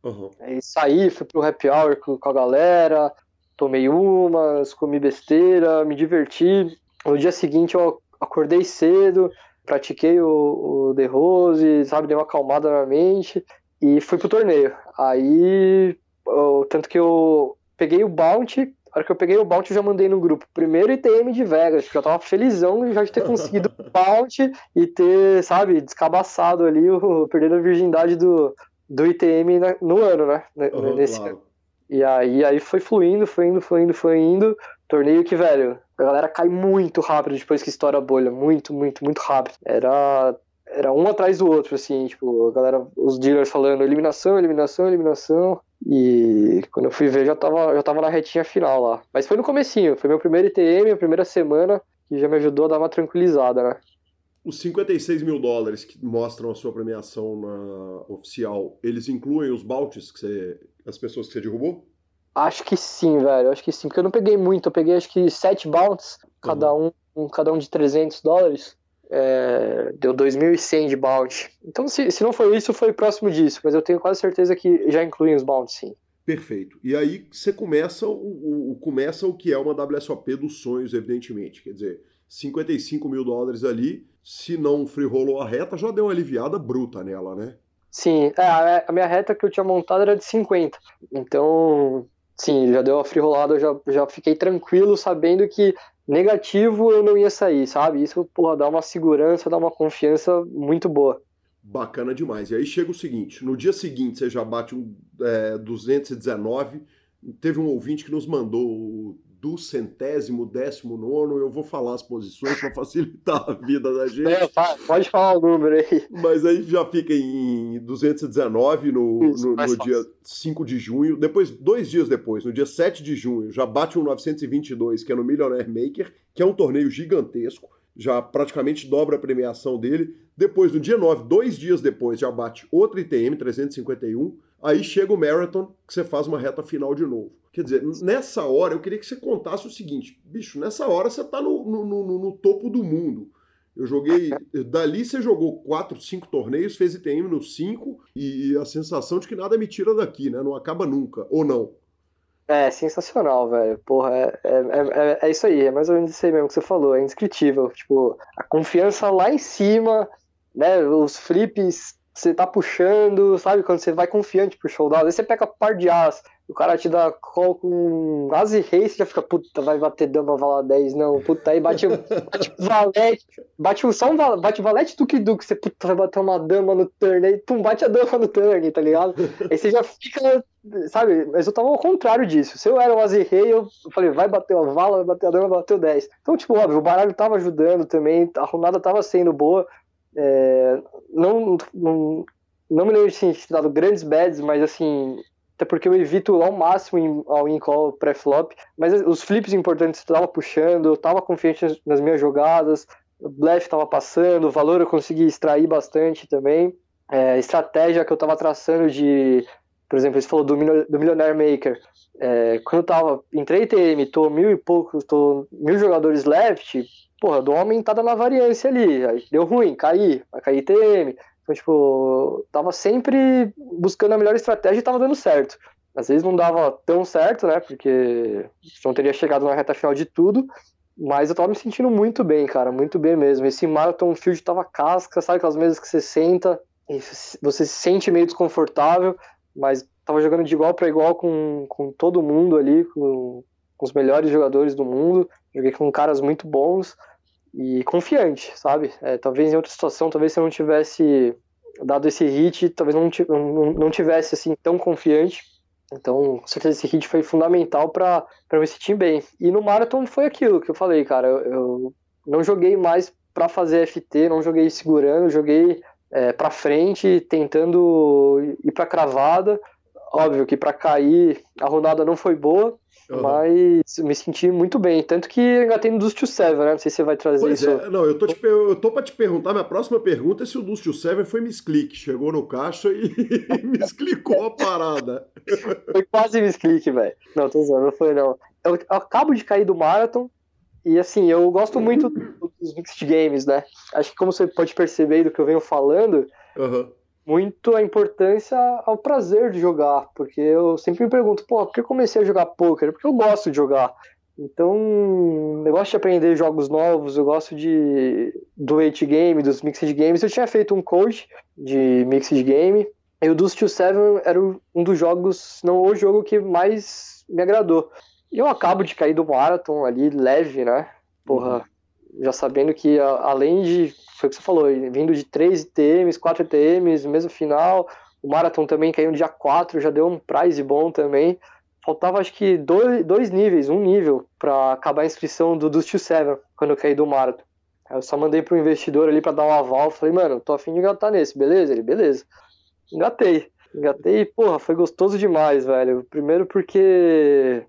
Uhum. Aí saí, fui pro happy hour com, com a galera, tomei umas, comi besteira, me diverti. No dia seguinte eu acordei cedo, pratiquei o, o The Rose, sabe, dei uma acalmada na mente e fui pro torneio. Aí, eu, tanto que eu peguei o bounty, a hora que eu peguei o bounty eu já mandei no grupo, primeiro ITM de Vegas, porque eu tava felizão já de ter conseguido o bounty e ter, sabe, descabaçado ali, o, perdendo a virgindade do, do ITM na, no ano, né, uhum, nesse claro. ano. E aí, aí foi fluindo, foi indo, foi indo, foi indo. Torneio que, velho, a galera cai muito rápido depois que estoura a bolha. Muito, muito, muito rápido. Era, era um atrás do outro, assim, tipo, a galera, os dealers falando eliminação, eliminação, eliminação. E quando eu fui ver, já tava, já tava na retinha final lá. Mas foi no comecinho, foi meu primeiro ITM, a primeira semana, que já me ajudou a dar uma tranquilizada, né? Os 56 mil dólares que mostram a sua premiação na oficial, eles incluem os bounties que você, as pessoas que você derrubou? Acho que sim, velho. Acho que sim, porque eu não peguei muito. Eu peguei acho que sete cada uhum. um, cada um de 300 dólares. É, deu 2.100 de bounty. Então, se, se não foi isso, foi próximo disso. Mas eu tenho quase certeza que já incluem os bounties, sim. Perfeito. E aí você começa o, o, começa o que é uma WSOP dos sonhos, evidentemente. Quer dizer, 55 mil dólares ali, se não free rolou a reta, já deu uma aliviada bruta nela, né? Sim, é, a minha reta que eu tinha montado era de 50. Então, sim, já deu a free rolada, eu já, já fiquei tranquilo sabendo que negativo eu não ia sair, sabe? Isso, porra, dá uma segurança, dá uma confiança muito boa. Bacana demais. E aí chega o seguinte: no dia seguinte você já bate um é, 219. Teve um ouvinte que nos mandou do centésimo, décimo nono, eu vou falar as posições para facilitar a vida da gente. É, pode falar o número aí. Mas aí já fica em 219 no, Isso, no, no dia 5 de junho. Depois, dois dias depois, no dia 7 de junho, já bate um 922, que é no Millionaire Maker, que é um torneio gigantesco. Já praticamente dobra a premiação dele. Depois, no dia 9, dois dias depois, já bate outro ITM, 351. Aí chega o Marathon, que você faz uma reta final de novo. Quer dizer, nessa hora, eu queria que você contasse o seguinte: bicho, nessa hora você tá no, no, no, no topo do mundo. Eu joguei. Dali você jogou quatro, cinco torneios, fez ITM nos cinco, e a sensação de que nada me tira daqui, né? Não acaba nunca, ou não? É, sensacional, velho. Porra, é, é, é, é, isso aí, é mais ou menos isso aí mesmo que você falou, é indescritível. Tipo, a confiança lá em cima, né? Os flips você tá puxando, sabe? Quando você vai confiante pro showdown, aí você pega par de as, o cara te dá call com as rei, você já fica, puta, vai bater dama, vala 10, não, puta, aí bate, bate valete, bate só um bate valete duque duque, você, puta, vai bater uma dama no turn, aí, pum, bate a dama no turn, tá ligado? Aí você já fica, sabe, mas eu tava ao contrário disso, se eu era um as rei, eu falei, vai bater uma vala, vai bater a dama, o 10. Então, tipo, óbvio, o baralho tava ajudando também, a runada tava sendo boa, é, não, não, não me lembro de ter dado grandes bets, mas assim, até porque eu evito ao máximo ao in-call pré-flop, mas os flips importantes eu tava puxando, eu tava confiante nas minhas jogadas, o blefe tava passando, o valor eu consegui extrair bastante também. É, estratégia que eu tava traçando de, por exemplo, você falou do, do Millionaire Maker, é, quando eu tava, entrei TM, tô mil e poucos, tô mil jogadores left, porra, do homem tá dando a variância ali. Deu ruim, caí, vai cair TM. Então, tipo, tava sempre buscando a melhor estratégia e tava dando certo. Às vezes não dava tão certo, né? Porque não teria chegado na reta final de tudo. Mas eu tava me sentindo muito bem, cara, muito bem mesmo. Esse Marathon Field tava casca, sabe aquelas mesas que você senta e você se sente meio desconfortável, mas tava jogando de igual para igual com, com todo mundo ali, com, com os melhores jogadores do mundo. Joguei com caras muito bons e confiante, sabe? É, talvez em outra situação, talvez se eu não tivesse dado esse hit, talvez não, não, não tivesse assim tão confiante. Então, com certeza esse hit foi fundamental para me sentir bem. E no Marathon foi aquilo que eu falei, cara. Eu, eu não joguei mais para fazer FT, não joguei segurando, joguei é, para frente, tentando ir para cravada Óbvio que para cair a rodada não foi boa, Uhum. Mas me senti muito bem. Tanto que engatei no Dust to Seven, né? Não sei se você vai trazer pois isso. É. Não, eu tô, te, eu tô pra te perguntar. Minha próxima pergunta é se o Dust to Seven foi misclick. Chegou no caixa e misclicou a parada. Foi quase misclick, velho. Não, tô dizendo, não foi não. Eu, eu acabo de cair do Marathon. E assim, eu gosto muito dos mixed games, né? Acho que como você pode perceber do que eu venho falando, uhum muito a importância ao prazer de jogar, porque eu sempre me pergunto, pô, por que eu comecei a jogar poker? Porque eu gosto de jogar. Então, eu gosto de aprender jogos novos, eu gosto de do 8 game, dos mixed games. Eu tinha feito um coach de mixed game, e o Dust to Seven era um dos jogos, não o jogo que mais me agradou. E eu acabo de cair do Marathon ali, leve, né? Porra, uhum. Já sabendo que além de foi o que você falou, vindo de 3 ITMs, 4 ITMs, mesmo final. O Marathon também caiu no dia 4, já deu um prize bom também. Faltava acho que dois, dois níveis, um nível, para acabar a inscrição do Dust to Seven, quando eu caí do Marathon. Aí eu só mandei pro investidor ali para dar um aval. Falei, mano, tô afim de engatar nesse, beleza? Ele, beleza. Engatei. Engatei e, porra, foi gostoso demais, velho. Primeiro porque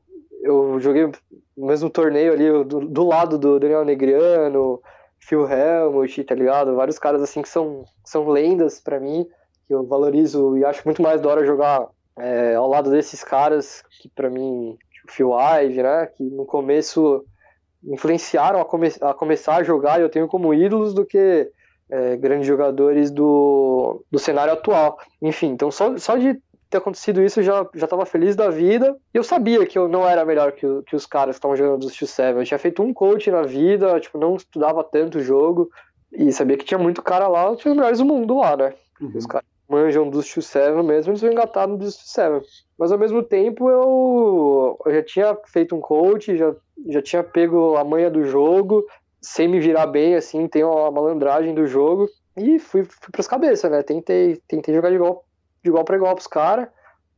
eu joguei o mesmo torneio ali do, do lado do Daniel Negriano, Phil Helmut, tá ligado? Vários caras assim que são, são lendas para mim, que eu valorizo e acho muito mais da hora jogar é, ao lado desses caras que para mim, tipo Phil Ive, né? Que no começo influenciaram a, come a começar a jogar e eu tenho como ídolos do que é, grandes jogadores do, do cenário atual. Enfim, então só, só de ter acontecido isso, eu já, já tava feliz da vida. E eu sabia que eu não era melhor que, que os caras que estavam jogando dos X7. Eu tinha feito um coach na vida, tipo, não estudava tanto o jogo. E sabia que tinha muito cara lá, tinha os melhores do mundo lá, né? Uhum. Os caras manjam dos X7 mesmo, eles vão engatar no dos X7. Mas ao mesmo tempo eu, eu já tinha feito um coach, já, já tinha pego a manha do jogo, sem me virar bem, assim, tem uma malandragem do jogo. E fui, fui pras cabeças, né? Tentei, tentei jogar de igual de igual para igual pros caras.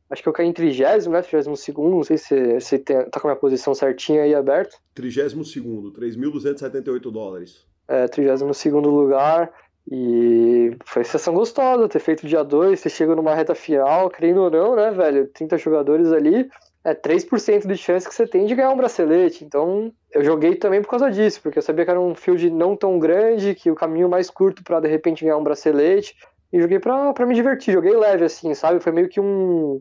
Acho que eu caí em trigésimo, né? Trigésimo segundo, não sei se você tá com a minha posição certinha aí aberta. Trigésimo segundo, 3.278 dólares. É, trigésimo segundo lugar. E foi sessão gostosa ter feito dia 2, você chega numa reta final, crendo ou não, né, velho? 30 jogadores ali, é 3% de chance que você tem de ganhar um bracelete. Então, eu joguei também por causa disso, porque eu sabia que era um field não tão grande, que o caminho mais curto para de repente ganhar um bracelete. E joguei pra, pra me divertir, joguei leve, assim, sabe? Foi meio que um,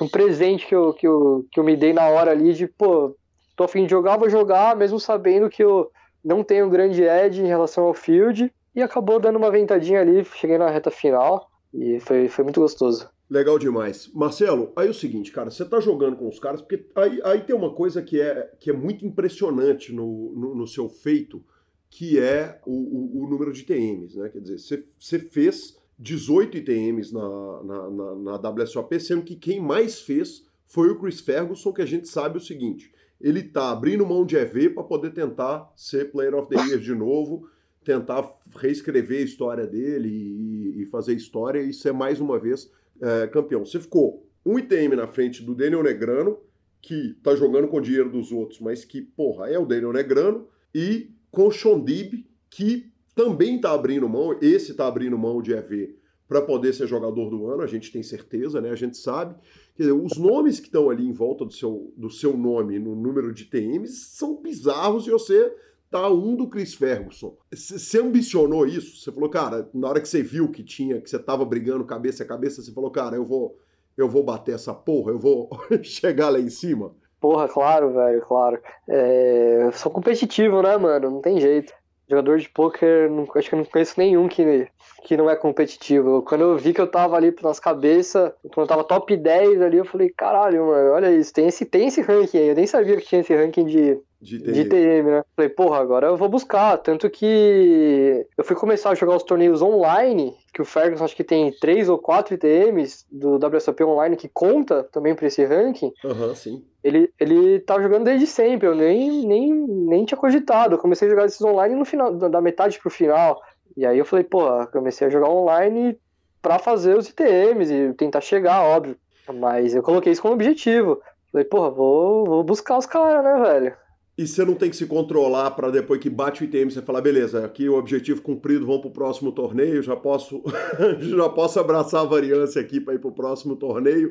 um presente que eu, que, eu, que eu me dei na hora ali de, pô, tô afim de jogar, vou jogar, mesmo sabendo que eu não tenho grande edge em relação ao field. E acabou dando uma ventadinha ali, cheguei na reta final e foi, foi muito gostoso. Legal demais. Marcelo, aí é o seguinte, cara, você tá jogando com os caras, porque aí, aí tem uma coisa que é, que é muito impressionante no, no, no seu feito, que é o, o, o, número de TMs, né? Quer dizer, você, você fez 18 ITMs na, na, na, na WSOP, sendo que quem mais fez foi o Chris Ferguson, que a gente sabe o seguinte: ele tá abrindo mão de EV para poder tentar ser Player of the Year de novo, tentar reescrever a história dele e, e fazer história e ser mais uma vez é, campeão. Você ficou um ITM na frente do Daniel Negrano, que tá jogando com o dinheiro dos outros, mas que, porra, é o Daniel Negrano, e com o Shondib, que também está abrindo mão, esse está abrindo mão de EV para poder ser jogador do ano, a gente tem certeza, né? A gente sabe. Quer dizer, os nomes que estão ali em volta do seu, do seu nome no número de TMs são bizarros e você tá um do Chris Ferguson. Você ambicionou isso? Você falou, cara, na hora que você viu que tinha, que você tava brigando cabeça a cabeça, você falou, cara, eu vou, eu vou bater essa porra, eu vou chegar lá em cima. Porra, claro, velho, claro. É... Sou competitivo, né, mano? Não tem jeito jogador de pôquer, acho que eu não conheço nenhum que, que não é competitivo. Quando eu vi que eu tava ali nas cabeças, quando eu tava top 10 ali, eu falei, caralho, mano, olha isso, tem esse, tem esse ranking aí. Eu nem sabia que tinha esse ranking de, de TM. de TM, né? Falei, porra, agora eu vou buscar. Tanto que eu fui começar a jogar os torneios online, que o Ferguson acho que tem três ou quatro ITMs do WSOP online que conta também para esse ranking. Aham, uhum, sim. Ele, ele tá jogando desde sempre, eu nem, nem, nem tinha cogitado. Eu comecei a jogar esses online no final, da metade pro final. E aí eu falei, pô, comecei a jogar online para fazer os ITMs e tentar chegar, óbvio. Mas eu coloquei isso como objetivo. Falei, porra, vou, vou buscar os caras, né, velho? E você não tem que se controlar para depois que bate o ITM você falar, beleza, aqui o objetivo cumprido, vamos para o próximo torneio, já posso, já posso abraçar a variância aqui para ir para o próximo torneio.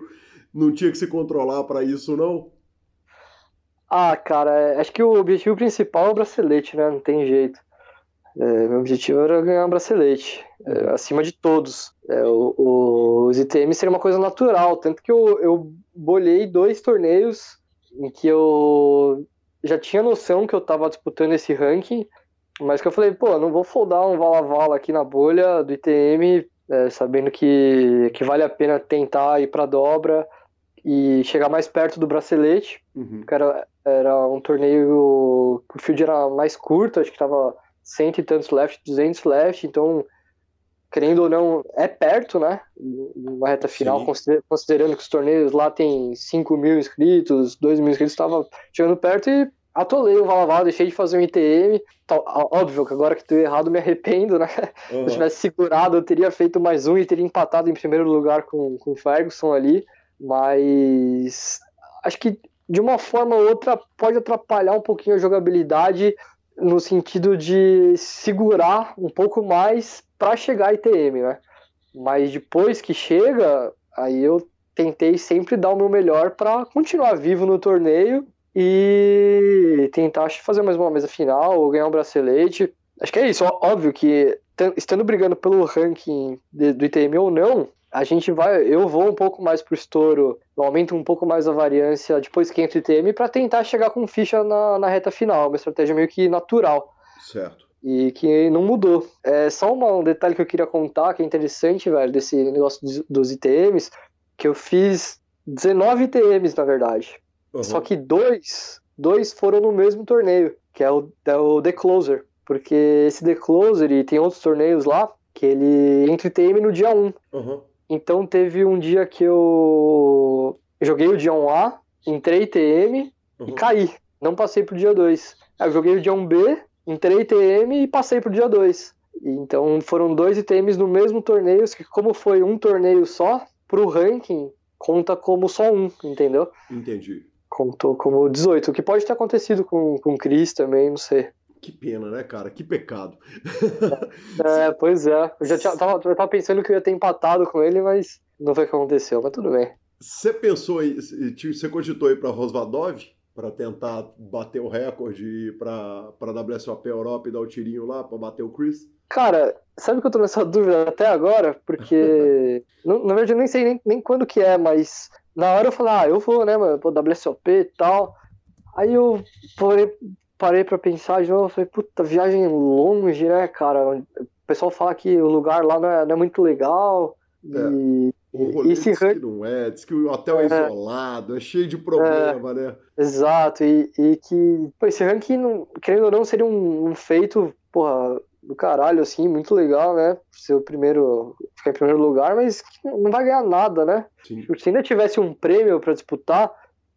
não tinha que se controlar para isso, não? Ah, cara, é, acho que o objetivo principal é o bracelete, né? Não tem jeito. É, meu objetivo era ganhar um bracelete, é, acima de todos. É, o, o, os ITMs seria uma coisa natural, tanto que eu, eu bolhei dois torneios em que eu já tinha noção que eu estava disputando esse ranking, mas que eu falei, pô, não vou foldar um vala-vala aqui na bolha do ITM, é, sabendo que, que vale a pena tentar ir para dobra e chegar mais perto do bracelete, uhum. que era, era um torneio que o field era mais curto, acho que estava cento e tantos left, 200 left, então, querendo ou não, é perto, né? Uma reta final, considerando que os torneios lá tem 5 mil inscritos, 2 mil inscritos, estava chegando perto e atolei o Valaval, deixei de fazer um ITM. Óbvio que agora que deu errado me arrependo, né? Uhum. Se eu tivesse segurado, eu teria feito mais um e teria empatado em primeiro lugar com, com o Ferguson ali. Mas acho que de uma forma ou outra pode atrapalhar um pouquinho a jogabilidade no sentido de segurar um pouco mais para chegar a ITM, né? Mas depois que chega, aí eu tentei sempre dar o meu melhor para continuar vivo no torneio e tentar fazer mais uma mesa final ou ganhar um bracelete. Acho que é isso. Óbvio que estando brigando pelo ranking do ITM ou não, a gente vai, eu vou um pouco mais pro estouro, aumento um pouco mais a variância depois que entra o ITM para tentar chegar com ficha na, na reta final, uma estratégia meio que natural. Certo. E que não mudou. É só um detalhe que eu queria contar, que é interessante, velho, desse negócio dos, ITMs, que eu fiz 19 ITMs, na verdade. Uhum. Só que dois, dois foram no mesmo torneio, que é o, é o The Closer. Porque esse The Closer e tem outros torneios lá, que ele entra ITM no dia 1. Uhum. Então teve um dia que eu joguei o dia 1A, entrei TM uhum. e caí. Não passei pro dia 2. Aí eu joguei o dia 1B, entrei TM e passei pro dia 2. Então foram dois ITMs no mesmo torneio, que como foi um torneio só, pro ranking conta como só um, entendeu? Entendi. Contou como 18, o que pode ter acontecido com, com o Chris também, não sei. Que pena, né, cara? Que pecado. É, pois é. Eu já tinha, tava, eu tava pensando que eu ia ter empatado com ele, mas não foi o que aconteceu, mas tudo bem. Você pensou em. Você cogitou ir para Rosvadov para tentar bater o recorde para a WSOP Europa e dar o tirinho lá para bater o Chris? Cara, sabe que eu tô nessa dúvida até agora? Porque. na verdade, eu nem sei nem, nem quando que é, mas na hora eu falei, ah, eu vou, né, mano, pô, WSOP e tal. Aí eu falei, parei para pensar de novo, falei, puta, viagem longe, né, cara? O pessoal fala que o lugar lá não é, não é muito legal. É. E, o esse diz que não é, diz que o hotel é, é isolado, é cheio de problema, é, né? Exato, e, e que pô, esse ranking, querendo ou não, seria um, um, feito, porra, do caralho, assim, muito legal, né? Ser o primeiro, ficar em primeiro lugar, mas não vai ganhar nada, né? Sim. Se ainda tivesse um prêmio para disputar,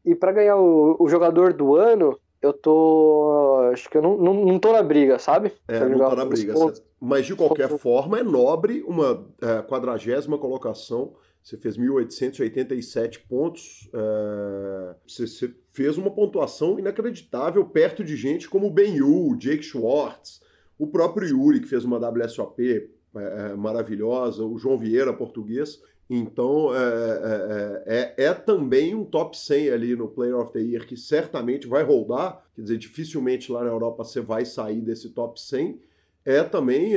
e para ganhar o, o jogador do ano, eu tô. Acho que eu não, não, não tô na briga, sabe? É, não tô na briga. Mas de qualquer forma, é nobre uma é, quadragésima colocação. Você fez 1.887 pontos. É, você, você, fez uma pontuação inacreditável perto de gente como o Ben Yu, Jake Schwartz, o próprio Yuri, que fez uma WSOP é, é, maravilhosa, o João Vieira, português. Então, é, é, é, também um top 100 ali no Player of the Year que certamente vai rodar, quer dizer, dificilmente lá na Europa você vai sair desse top 100. É também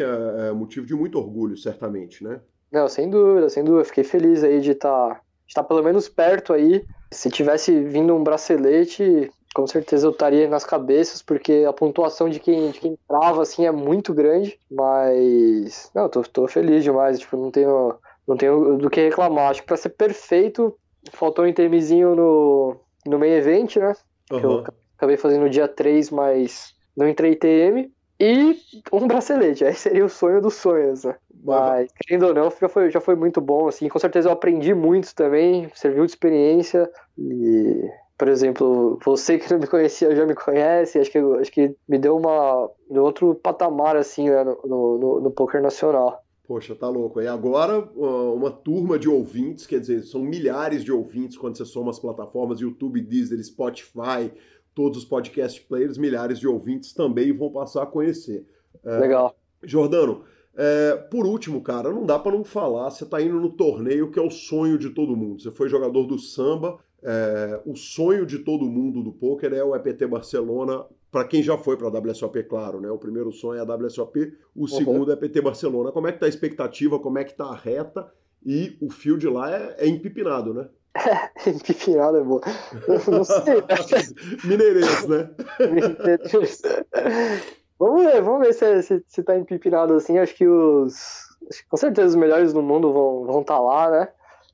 motivo de muito orgulho, certamente, né? Não, sem dúvida, sem dúvida. Fiquei feliz aí de estar tá, tá pelo menos perto aí. Se tivesse vindo um bracelete, com certeza eu estaria nas cabeças, porque a pontuação de quem, de quem trava assim é muito grande. Mas, não, tô, tô feliz demais. Tipo, não tenho não tenho do que reclamar. Acho que para ser perfeito, faltou um intermizinho no, no main event, né? Uhum. Que eu acabei fazendo no dia 3, mas não entrei TM. E um bracelete, aí seria o sonho dos sonhos, né? Mas, querendo ou não, já foi, já foi muito bom, assim. Com certeza eu aprendi muito também, serviu de experiência. E, por exemplo, você que não me conhecia já me conhece. Acho que, acho que me deu uma, um outro patamar, assim, né, no, no, no poker nacional. Poxa, tá louco. E agora uma turma de ouvintes, quer dizer, são milhares de ouvintes quando você soma as plataformas YouTube, Deezer, Spotify, todos os podcast players, milhares de ouvintes também vão passar a conhecer. É, Legal. Jordano, É, por último, cara, não dá para não falar. Você tá indo no torneio que é o sonho de todo mundo. Você foi jogador do samba. É, o sonho de todo mundo do poker é o EPT Barcelona. Para quem já foi para a WSOP, claro, né? O primeiro sonho é a WSOP, o uhum. segundo é EPT Barcelona. Como é que tá a expectativa? Como é que tá a reta? E o field lá é, é empipinado, né? É, empipinado é bom. Não sei. Mineirense, né? vamos ver, vamos ver se, se, se tá empipinado assim. Acho que os. Acho que com certeza os melhores do mundo vão estar vão tá lá, né?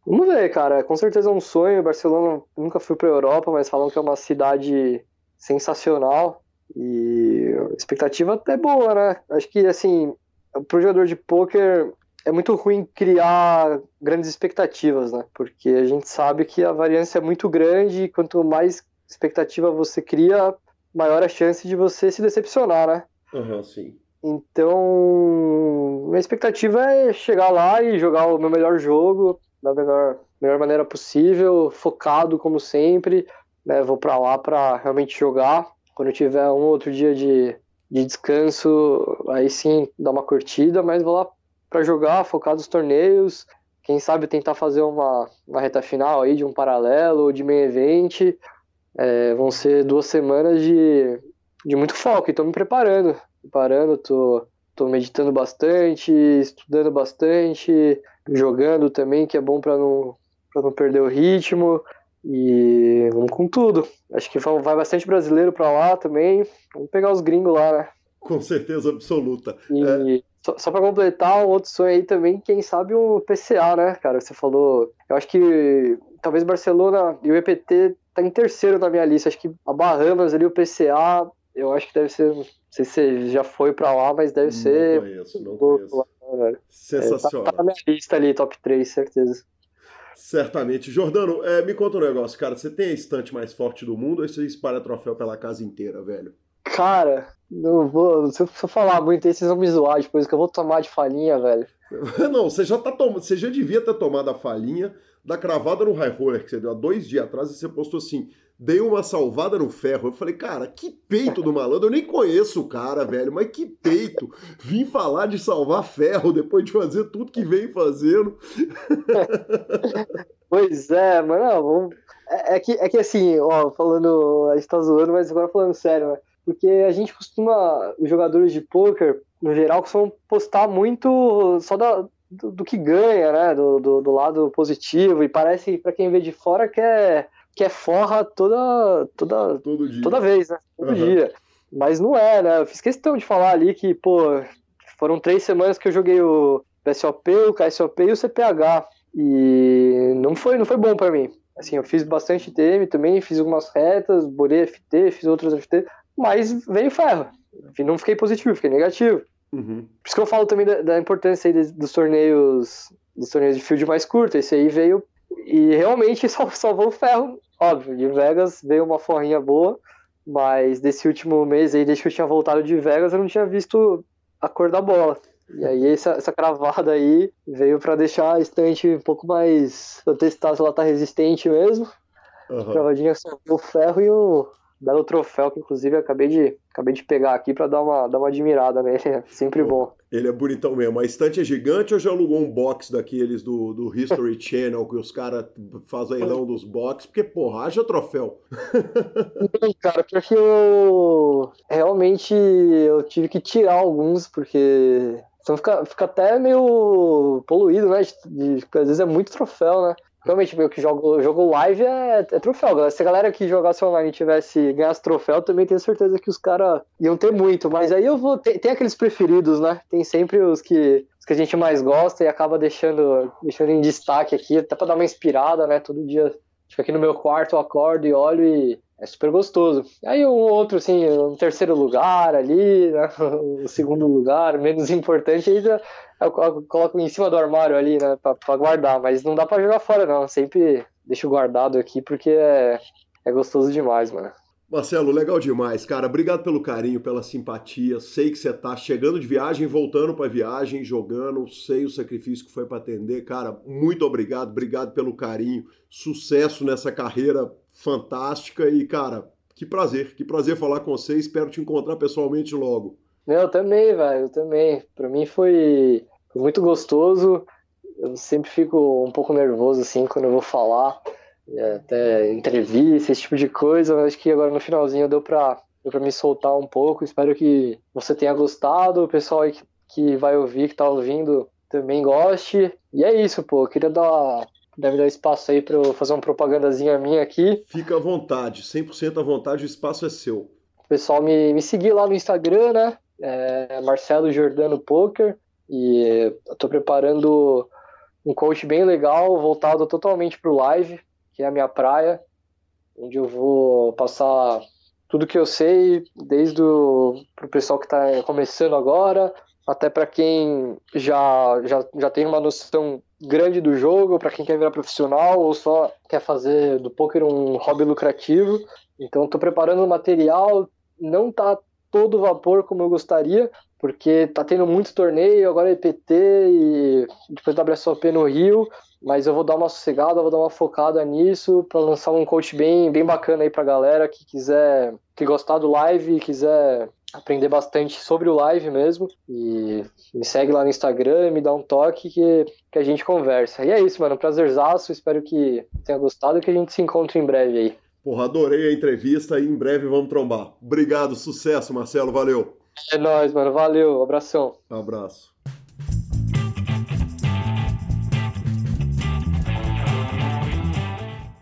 Vamos ver, cara. Com certeza é um sonho. Barcelona nunca fui pra Europa, mas falam que é uma cidade sensacional. E a expectativa é boa, né? Acho que, assim, pro jogador de pôquer é muito ruim criar grandes expectativas, né? Porque a gente sabe que a variância é muito grande e quanto mais expectativa você cria, maior a chance de você se decepcionar, né? Uhum, sim. Então, minha expectativa é chegar lá e jogar o meu melhor jogo da melhor, melhor maneira possível, focado como sempre. Né? Vou para lá para realmente jogar. Quando tiver um outro dia de, de descanso, aí sim dar uma curtida, mas vou lá para jogar, focar nos torneios, quem sabe tentar fazer uma, uma reta final aí de um paralelo ou de meio evento. É, vão ser duas semanas de, de muito foco e estou me preparando, preparando, tô, tô meditando bastante, estudando bastante, jogando também, que é bom para não, pra não perder o ritmo. E vamos com tudo. Acho que vai bastante brasileiro para lá também. Vamos pegar os gringos lá, né? Com certeza absoluta. E é... só, só para completar, um outro sonho aí também, quem sabe o PCA, né, cara? Você falou. Eu acho que talvez Barcelona e o EPT tá em terceiro na minha lista. Acho que a Bahamas ali, o PCA, eu acho que deve ser. Não sei se você já foi para lá, mas deve não ser. Conheço, não conheço. Lá, Sensacional. É, tá, tá, na minha lista ali, top 3, certeza. Certamente. Jordano, é, me conta um negócio, cara. Você tem a estante mais forte do mundo ou você espalha troféu pela casa inteira, velho? Cara, não vou. Se eu falar muito aí, vocês vão me zoar depois que eu vou tomar de falinha, velho. não, você já tá tomando. Você já devia ter tomado a falinha da cravada no high roller que você deu há dois dias atrás e você postou assim. Dei uma salvada no ferro. Eu falei, cara, que peito do malandro. Eu nem conheço o cara, velho, mas que peito. Vim falar de salvar ferro depois de fazer tudo que vem fazendo. pois é, mas não, vamos. É, é, que, é que assim, ó, falando. A gente tá zoando, mas agora falando sério, né? Porque a gente costuma, os jogadores de poker, no geral, costumam postar muito só da, do, do, que ganha, né? Do, do, do, lado positivo, e parece, para quem vê de fora, que é, que é forra toda, toda, toda vez, né? Todo uhum. dia. Mas não é, né? Eu fiz questão de falar ali que, pô, foram três semanas que eu joguei o PSOP, o KSOP e o CPH. E não foi, não foi bom para mim. Assim, eu fiz bastante TM também, fiz algumas retas, borei FT, fiz outros FT, mas veio ferro. Não fiquei positivo, fiquei negativo. Uhum. Por isso que eu falo também da, da importância dos torneios dos torneios de field mais curto. Esse aí veio e realmente só salvou o ferro. Óbvio, de Vegas veio uma forrinha boa, mas desse último mês aí, desde que eu tinha voltado de Vegas, eu não tinha visto a cor da bola. E aí essa, essa cravada aí veio para deixar a estante um pouco mais. Eu testar se ela tá resistente mesmo. Uhum. Cravadinha salvou o ferro e o, belo troféu que inclusive eu acabei de, acabei de pegar aqui para dar uma, dar uma admirada nele, é sempre bom. Ele é bonitão mesmo. A estante é gigante ou já alugou um box daqueles do, do History Channel que os caras fazem leilão dos box? Porque, porra, haja troféu. Não, cara, porque eu realmente eu tive que tirar alguns, porque senão fica, fica até meio poluído, né? De, de, às vezes é muito troféu, né? Realmente meio que jogo, jogo live é, é troféu. Se a galera que jogasse online tivesse ganhasse troféu, também tenho certeza que os caras iam ter muito. Mas aí eu vou. Tem, tem, aqueles preferidos, né? Tem sempre os que, que a gente mais gosta e acaba deixando, deixando em destaque aqui, até pra dar uma inspirada, né? Todo dia. Fico aqui no meu quarto, eu acordo e olho e é super gostoso. Aí um outro, assim, um terceiro lugar ali, né? o segundo lugar, menos importante, aí eu coloco em cima do armário ali, né, pra, pra guardar, mas não dá pra jogar fora, não. Sempre deixo guardado aqui porque é, é gostoso demais, mano. Marcelo, legal demais, cara. Obrigado pelo carinho, pela simpatia. Sei que você tá chegando de viagem, voltando para viagem, jogando. Sei o sacrifício que foi para atender, cara. Muito obrigado, obrigado pelo carinho. Sucesso nessa carreira fantástica e, cara, que prazer, que prazer falar com você. Espero te encontrar pessoalmente logo. Eu também, velho, eu também. Pra mim foi, muito gostoso. Eu sempre fico um pouco nervoso, assim, quando eu vou falar. É, até entrevista, esse tipo de coisa. Mas acho que agora no finalzinho deu pra, deu pra me soltar um pouco. Espero que você tenha gostado. O pessoal aí que, que vai ouvir, que tá ouvindo, também goste. E é isso, pô. Eu queria dar deve dar espaço aí para eu fazer uma propagandazinha minha aqui. Fica à vontade, 100% à vontade, o espaço é seu. O pessoal me, me seguir lá no Instagram, né? É Marcelo Jordano Poker. E eu tô preparando um coach bem legal, voltado totalmente pro live, que é a minha praia, onde eu vou passar tudo que eu sei, desde o pro pessoal que está começando agora, até para quem já, já, já tem uma noção grande do jogo, para quem quer virar profissional ou só quer fazer do poker um hobby lucrativo. Então estou preparando o material, não tá todo vapor como eu gostaria, porque tá tendo muito torneio, agora é e depois WSOP no Rio, mas eu vou dar uma sossegada, vou dar uma focada nisso para lançar um coach bem, bem bacana aí pra galera que quiser, que gostar do live e quiser aprender bastante sobre o live mesmo. E me segue lá no Instagram, me dá um toque que, que a gente conversa. E é isso, mano. Prazerzaço. Espero que tenha gostado e que a gente se encontre em breve aí. Porra, adorei a entrevista e em breve vamos trombar. Obrigado, sucesso, Marcelo. Valeu. É nóis, mano. Valeu. Abração. abraço.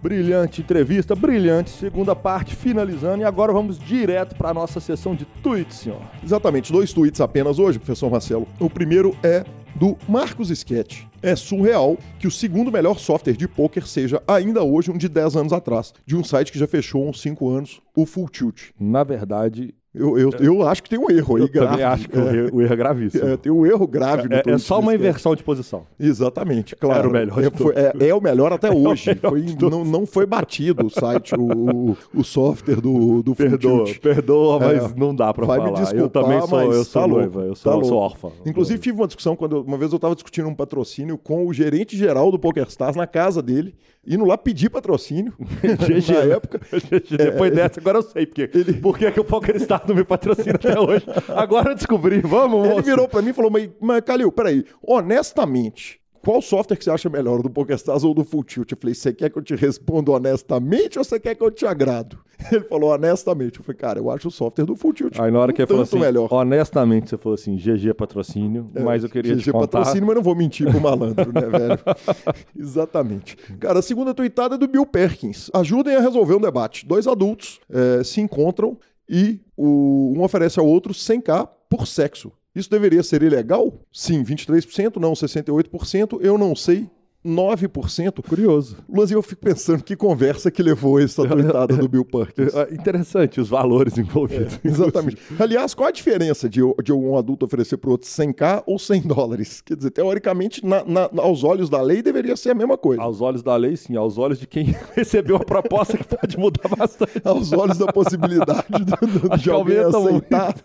Brilhante entrevista, brilhante segunda parte, finalizando. E agora vamos direto para a nossa sessão de tweets, senhor. Exatamente, dois tweets apenas hoje, professor Marcelo. O primeiro é do Marcos Sketch. É surreal que o segundo melhor software de poker seja ainda hoje um de 10 anos atrás, de um site que já fechou uns 5 anos, o Full Tilt. Na verdade, eu, eu, eu acho que tem um erro aí, eu grave. também acho que é. o, erro, o, erro, é gravíssimo. É, tem um erro grave no é, é só uma inversão de posição. Exatamente, claro. Era o melhor é, foi, é, é, o melhor até hoje. Melhor foi, não, não foi batido o site, o, o software do, do Perdoa, perdoa, mas é. não dá pra vai falar. Me desculpar, eu também sou, eu sou tá noiva, eu sou, tá sou órfã. Inclusive tive uma discussão, quando uma vez eu estava discutindo um patrocínio com o gerente geral do PokerStars na casa dele, indo lá pedir patrocínio. GG. na época. Depois dessa, agora eu sei porque, ele... por que, que o PokerStars não me patrocina até hoje. Agora eu descobri, vamos, Ele virou pra mim e falou, mas, mas Calil, peraí, honestamente, qual software que você acha melhor, do PokerStars ou do Full Tilt? Eu falei, você quer que eu te responda honestamente ou você quer que eu te agrado? Ele falou honestamente. Eu falei, cara, eu acho o software do Full Tilt Aí na hora que ele falou assim, melhor. honestamente, você falou assim, GG patrocínio, é, mas eu queria GG te contar... patrocínio, mas não vou mentir pro malandro, né, velho? Exatamente. Cara, a segunda tweetada é do Bill Perkins. Ajudem a resolver um debate. Dois adultos é, se encontram e o, um oferece ao outro 100k por sexo. Isso deveria ser ilegal? Sim, 23%, não 68%, eu não sei. 9%. Curioso. Luanzinho, eu fico pensando que conversa que levou essa tweetada do Bill Perkins. É, interessante os valores envolvidos. É, exatamente. Aliás, qual a diferença de, de um adulto oferecer para o outro 100k ou 100 dólares? Quer dizer, teoricamente, na, na, aos olhos da lei, deveria ser a mesma coisa. Aos olhos da lei, sim. Aos olhos de quem recebeu a proposta que pode mudar bastante. aos olhos da possibilidade do, do, de alguém aceitar.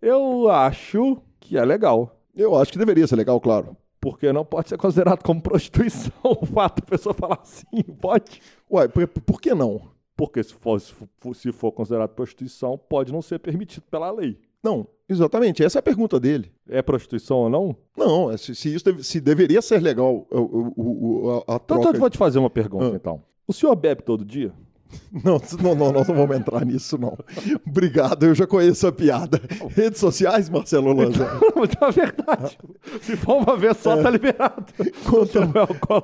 eu acho que é legal. Eu acho que deveria ser legal, claro porque não pode ser considerado como prostituição o fato da pessoa falar assim, pode? Ué, por, por que não? Porque se for, se for considerado prostituição, pode não ser permitido pela lei. Não, exatamente. Essa é a pergunta dele. É prostituição ou não? Não, é se, se isso deve, se deveria ser legal o, o, o, a, a então, troca... Então, eu vou te fazer uma pergunta, ah. então. O senhor bebe todo dia? Não, não, não, nós não vamos entrar nisso, não. Obrigado, eu já conheço a piada. Redes sociais, Marcelo Lanza? Então, é verdade. Se for uma vez só, é, tá liberado. Contamos,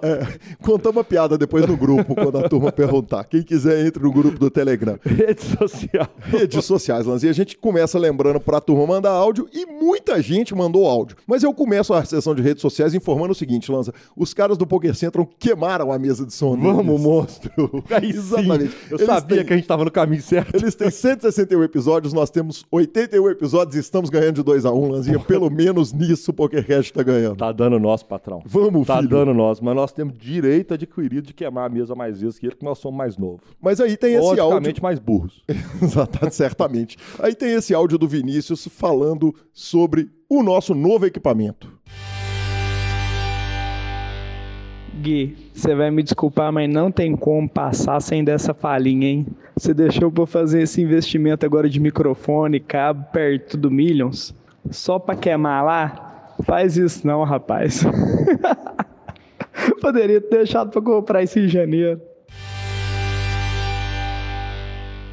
é, contamos uma piada depois no grupo, quando a turma perguntar. Quem quiser, entre no grupo do Telegram. Redes sociais. Redes sociais, Lanza. E a gente começa lembrando para a turma mandar áudio e muita gente mandou áudio. Mas eu começo a sessão de redes sociais informando o seguinte, Lanza. Os caras do Poker Central queimaram a mesa de som. Vamos, monstro. Aí, Exatamente. Eu eles sabia têm, que a gente estava no caminho certo. Eles têm 161 episódios, nós temos 81 episódios e estamos ganhando de 2 a 1 um, Lanzinha. Pelo menos nisso o PokerCast tá ganhando. Tá dando nosso, patrão. Vamos, tá filho. Tá dando nosso, mas nós temos direito adquirido de queimar a mesa mais vezes que ele, porque nós somos mais novos. Mas aí tem esse áudio... mais burros. Exato, certamente. Aí tem esse áudio do Vinícius falando sobre o nosso novo equipamento. Gui, você vai me desculpar, mas não tem como passar sem dessa falinha, hein? Você deixou pra fazer esse investimento agora de microfone, cabo perto do Millions, só pra queimar lá? Faz isso não, rapaz. Poderia ter deixado pra comprar isso em janeiro.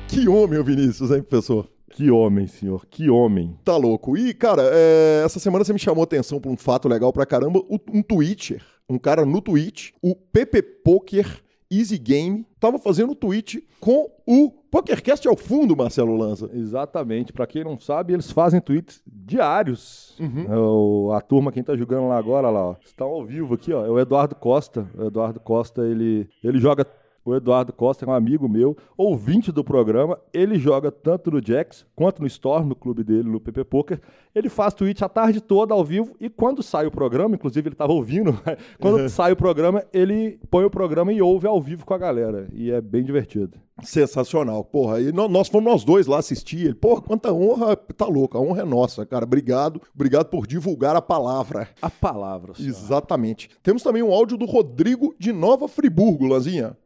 Que homem, Vinícius, hein, professor? Que homem, senhor, que homem. Tá louco. E, cara, é, essa semana você me chamou atenção por um fato legal pra caramba. Um Twitcher, um cara no Twitch, o PP Poker Easy Game, tava fazendo um tweet com o PokerCast ao fundo, Marcelo Lanza. Exatamente. Pra quem não sabe, eles fazem tweets diários. Uhum. É, a turma, quem tá jogando lá agora, lá, ó, está ao vivo aqui, ó, é o Eduardo Costa. O Eduardo Costa, ele, ele joga o Eduardo Costa é um amigo meu, ouvinte do programa. Ele joga tanto no Jax quanto no Storm, no clube dele, no PP Poker. Ele faz tweet a tarde toda ao vivo e quando sai o programa, inclusive ele estava ouvindo, né? quando sai o programa, ele põe o programa e ouve ao vivo com a galera. E é bem divertido. Sensacional, porra. E nó- nós fomos nós dois lá assistir ele. Porra, quanta honra, tá louco. A honra é nossa, cara. Obrigado. Obrigado por divulgar a palavra. A palavra. senhor. Exatamente. Temos também um áudio do Rodrigo de Nova Friburgo, Lanzinha.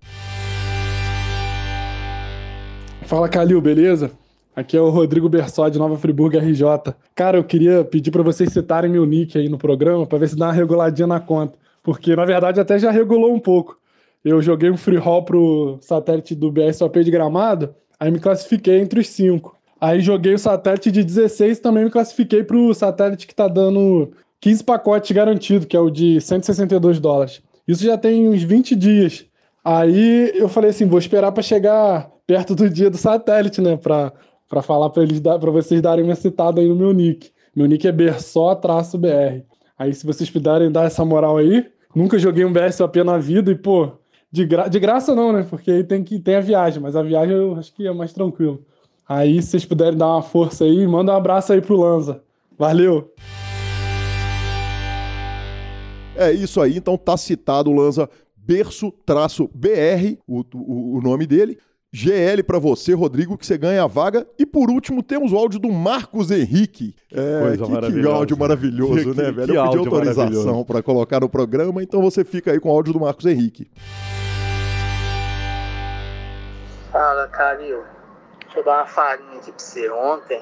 Fala, Calil, beleza? Aqui é o Rodrigo Bersó, de Nova Friburgo, RJ. Cara, eu queria pedir pra vocês citarem meu nick aí no programa pra ver se dá uma reguladinha na conta. Porque, na verdade, até já regulou um pouco. Eu joguei um free roll pro satélite do BSOP de Gramado, aí me classifiquei entre os cinco. Aí joguei o satélite de 16 e também me classifiquei pro satélite que tá dando 15 pacotes garantido, que é o de 162 dólares. Isso já tem uns 20 dias. Aí eu falei assim, vou esperar pra chegar perto do dia do satélite, né, Pra para falar pra eles para vocês darem uma citada aí no meu nick. Meu nick é bersó-br. Aí se vocês puderem dar essa moral aí, nunca joguei um BSOP na vida e pô, de, gra de graça não, né? Porque aí tem que tem a viagem, mas a viagem eu acho que é mais tranquilo. Aí se vocês puderem dar uma força aí, manda um abraço aí pro Lanza. Valeu. É isso aí, então tá citado o Lanza berço-br, o, o, o nome dele. GL pra você, Rodrigo, que você ganha a vaga. E por último, temos o áudio do Marcos Henrique. É, coisa que, que maravilhosa. áudio maravilhoso, Que- né, que- velho? que Eu pedi autorização pra colocar no programa, então você fica aí com o áudio do Marcos Henrique. Fala, Calil. Deixa eu dar uma farinha aqui pra você. Ontem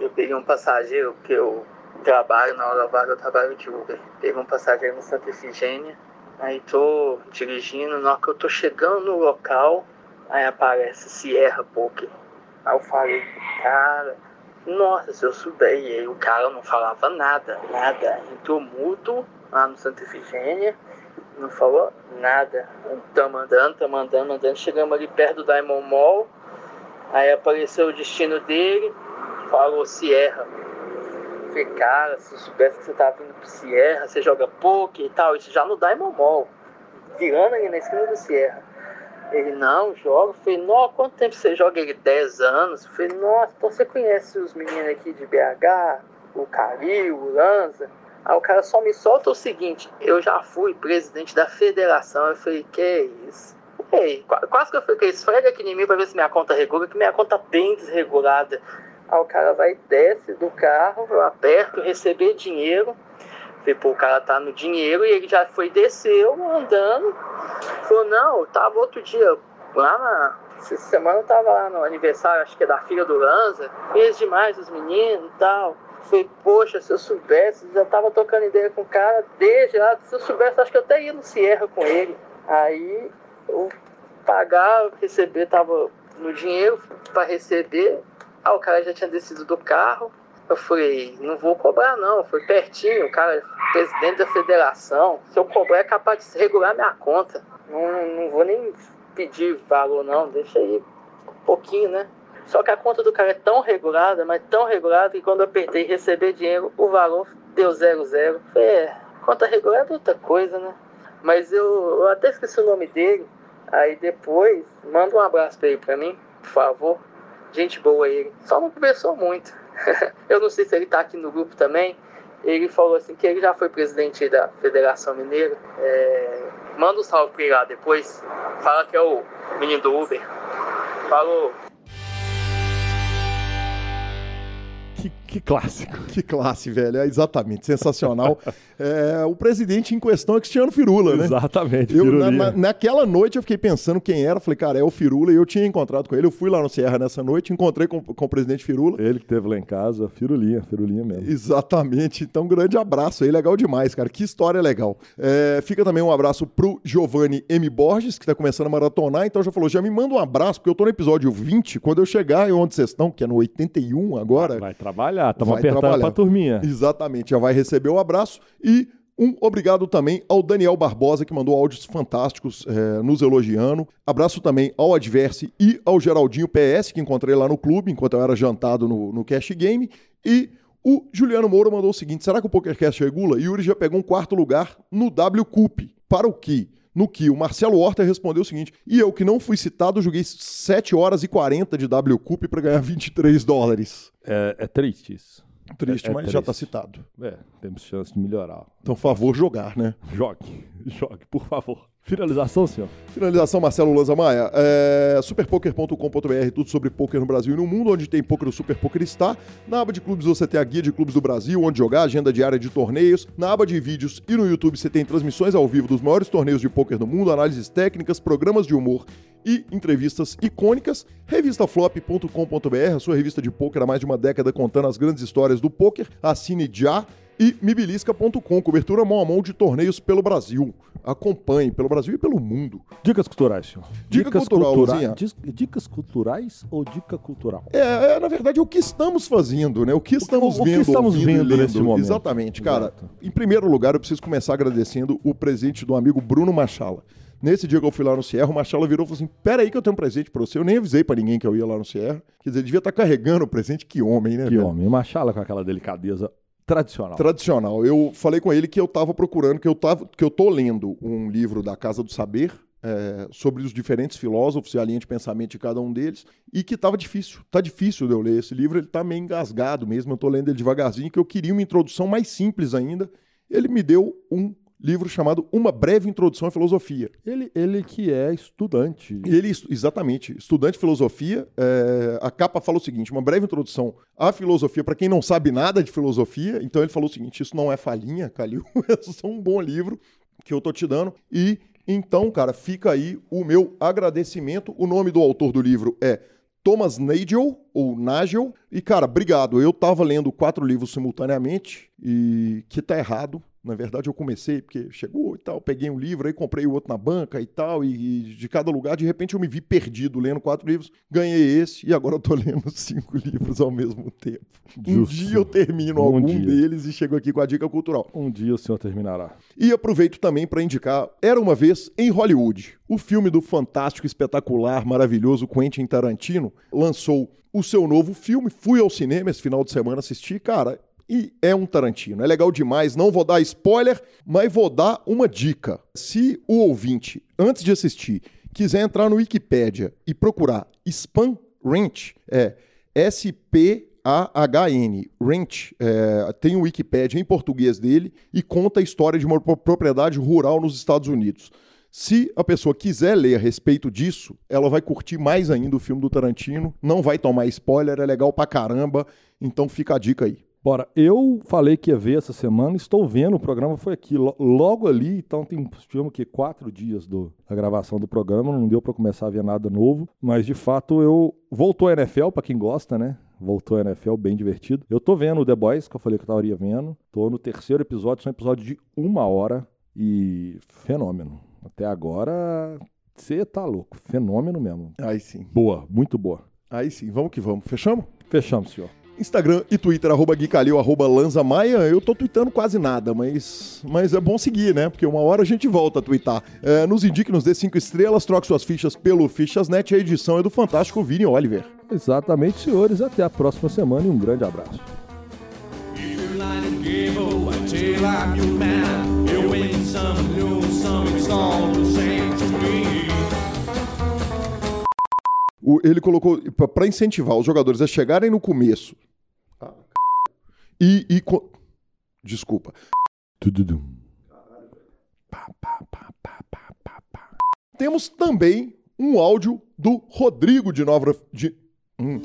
eu peguei um passageiro, porque eu trabalho na hora vaga, eu trabalho de Uber. Peguei um passageiro no Santa Efigênia. Aí tô dirigindo, na hora que eu tô chegando no local, aí aparece Sierra Poker. Aí eu falei, cara, nossa, se eu souber. E aí o cara não falava nada, nada. Entrou mudo lá no Santa Efigênia não falou nada. Tamo andando, tamo andando, andando. Chegamos ali perto do Diamond Mall. Aí apareceu o destino dele. Falou Sierra. Falei, cara, se eu soubesse que você tava vindo pro Sierra, você joga poker e tal. Isso já no Diamond Mall. Virando ali na esquina do Sierra. Ele, não, joga. Falei, nossa, quanto tempo você joga? Ele, 10 anos. Falei, nossa, então você conhece os meninos aqui de BH? O Calil, o Lanza? Aí o cara só me solta o seguinte: eu já fui presidente da federação. Eu falei, que isso? Ei, qua- quase que eu falei, que esfrega aqui em mim pra ver se minha conta regula, que minha conta bem desregulada. Aí o cara vai, desce do carro, eu aperto, receber dinheiro. Falei, pô, o cara tá no dinheiro e ele já foi, desceu, andando. Falou, não, eu tava outro dia lá na. Essa semana eu tava lá no aniversário, acho que é da filha do Lanza. Fez demais os meninos e tal. Falei, poxa, se eu soubesse, já tava trocando ideia com o cara desde lá. Se eu soubesse, acho que eu até ia no Sierra com ele. Aí eu pagar, receber, tava no dinheiro para receber. Ah, o cara já tinha descido do carro. Eu falei, não vou cobrar não, foi pertinho, o cara é presidente da federação. Se eu cobrar é capaz de regular minha conta. Não, não vou nem pedir valor não, deixa aí um pouquinho, né? Só que a conta do cara é tão regulada, mas tão regulada que quando eu apertei receber dinheiro, o valor deu zero zero. Falei, é, conta regulada é outra coisa, né? Mas eu, eu até esqueci o nome dele. Aí depois, manda um abraço pra ele pra mim, por favor. Gente boa ele. Só não conversou muito. eu não sei se ele tá aqui no grupo também. Ele falou assim que ele já foi presidente da Federação Mineira. É, Manda um salve pra ele lá depois. Fala que é o menino do Uber. Falou. Que, clássico. Que classe, velho. É exatamente, sensacional. é, o presidente em questão é Cristiano Firula, né? Exatamente. Eu, na- na- naquela noite eu fiquei pensando quem era. Falei, cara, é o Firula. E eu tinha encontrado com ele. Eu fui lá no Serra nessa noite, encontrei com, com o presidente Firula. Ele que teve lá em casa, Firulinha, Firulinha mesmo. Exatamente. Então, um grande abraço aí. Legal demais, cara. Que história legal. É, fica também um abraço pro Giovanni M. Borges, que tá começando a maratonar. Então, já falou, já me manda um abraço, porque eu tô no episódio 20. Quando eu chegar onde vocês estão, que é no 81 agora. Vai trabalhar, estamos Vai apertando trabalhar. pra turminha. Exatamente, já vai receber o abraço. E um obrigado também ao Daniel Barbosa, que mandou áudios fantásticos eh, nos elogiando. Abraço também ao Adverse e ao Geraldinho PS, que encontrei lá no clube, enquanto eu era jantado no, no Cash Game. E o Juliano Moura mandou o seguinte: será que o PokerCast regula? Yuri já pegou um quarto lugar no W Cup. Para o que? No que o Marcelo Horta respondeu o seguinte: e eu que não fui citado, joguei 7 horas e 40 de W Cup para ganhar 23 dólares. É, é triste isso. Triste, É- é mas já triste. tá citado. É, temos chance de melhorar. Então, favor, jogar, né? Jogue, jogue, por favor. Finalização, senhor. Finalização, Marcelo Lanza Maia. É, superpoker.com.br, tudo sobre poker no Brasil e no mundo, onde tem poker, o Super Poker está. Na aba de clubes você tem a guia de clubes do Brasil, onde jogar, agenda diária de torneios. Na aba de vídeos e no YouTube você tem transmissões ao vivo dos maiores torneios de poker do mundo, análises técnicas, programas de humor e entrevistas icônicas. Revistaflop.com.br, a sua revista de poker há mais de uma década contando as grandes histórias do poker. Assine já. E mibilisca.com, cobertura mão a mão de torneios pelo Brasil. Acompanhe pelo Brasil e pelo mundo. Dicas culturais, senhor. Dica dicas cultural, cultura- Dicas culturais ou dica cultural? É, é, na verdade, é o que estamos fazendo, né? O que estamos o que vendo, estamos ouvindo vendo lendo. nesse momento. Exatamente, cara. Exato. Em primeiro lugar, eu preciso começar agradecendo o presente do amigo Bruno Machala. Nesse dia que eu fui lá no Sierra, o Machala virou e falou assim: Pera aí que eu tenho um presente pra você. Eu nem avisei pra ninguém que eu ia lá no Sierra. Quer dizer, devia estar carregando o presente. Que homem, né? Que velho? homem. Machala com aquela delicadeza tradicional. Tradicional. Eu falei com ele que eu tava procurando, que eu, tava, que eu tô lendo um livro da Casa do Saber. é, sobre os diferentes filósofos e a linha de pensamento de cada um deles, e que tava difícil. Tá difícil de eu ler esse livro, ele tá meio engasgado mesmo, eu tô lendo ele devagarzinho, que eu queria uma introdução mais simples ainda. Ele me deu um livro chamado Uma Breve Introdução à Filosofia. Ele, ele que é estudante. Ele, exatamente, estudante de filosofia, é, a capa fala o seguinte: uma breve introdução à filosofia para quem não sabe nada de filosofia. Então ele falou o seguinte: isso não é falinha, Calil, é só um bom livro que eu tô te dando. E então, cara, fica aí o meu agradecimento. O nome do autor do livro é Thomas Nagel, ou Nagel. E, cara, obrigado. Eu tava lendo quatro livros simultaneamente e que tá errado. Na verdade, eu comecei porque chegou e tal, peguei um livro, aí comprei o outro na banca e tal, e, de cada lugar, de repente eu me vi perdido lendo quatro livros, ganhei esse e agora eu tô lendo cinco livros ao mesmo tempo. Um Justo. dia eu termino Um algum dia. deles e chego aqui com a dica cultural. Um dia o senhor terminará. E aproveito também para indicar Era uma vez em Hollywood. O filme do fantástico, espetacular, maravilhoso Quentin Tarantino lançou o seu novo filme. Fui ao cinema esse final de semana assistir, cara. E é um Tarantino. É legal demais. Não vou dar spoiler, mas vou dar uma dica. Se o ouvinte, antes de assistir, quiser entrar no Wikipédia e procurar Spam Ranch, é S-P-A-H-N, Ranch, é, tem o Wikipédia em português dele e conta a história de uma pro- propriedade rural nos Estados Unidos. Se a pessoa quiser ler a respeito disso, ela vai curtir mais ainda o filme do Tarantino, não vai tomar spoiler, é legal pra caramba, então fica a dica aí. Bora, eu falei que ia ver essa semana, estou vendo, o programa foi aqui, lo- logo ali, então tem, tivemos que quatro dias do, da gravação do programa, não deu para começar a ver nada novo, mas de fato eu, voltou a NFL, para quem gosta, né? Voltou a NFL, bem divertido. Eu tô vendo o The Boys, que eu falei que eu estaria vendo, tô no terceiro episódio, são um episódio de uma hora e fenômeno. Até agora, você tá louco, fenômeno mesmo. Aí sim, Boa, muito boa. aí sim, vamos que vamos. Fechamos? Fechamos, senhor. Instagram e Twitter, arroba Gui Calil, arroba Lanza Maia. Eu tô tweetando quase nada, mas, mas é bom seguir, né? Porque uma hora a gente volta a twittar. É, nos indique, nos dê cinco estrelas, troque suas fichas pelo Fichasnet. A edição é do fantástico Vini Oliver. Exatamente, senhores. Até a próxima semana e um grande abraço. O- ele colocou pra- pra incentivar os jogadores a chegarem no começo. Ah, e. e co- Desculpa. Tududum. Temos também um áudio do Rodrigo de Nova. De... Hum.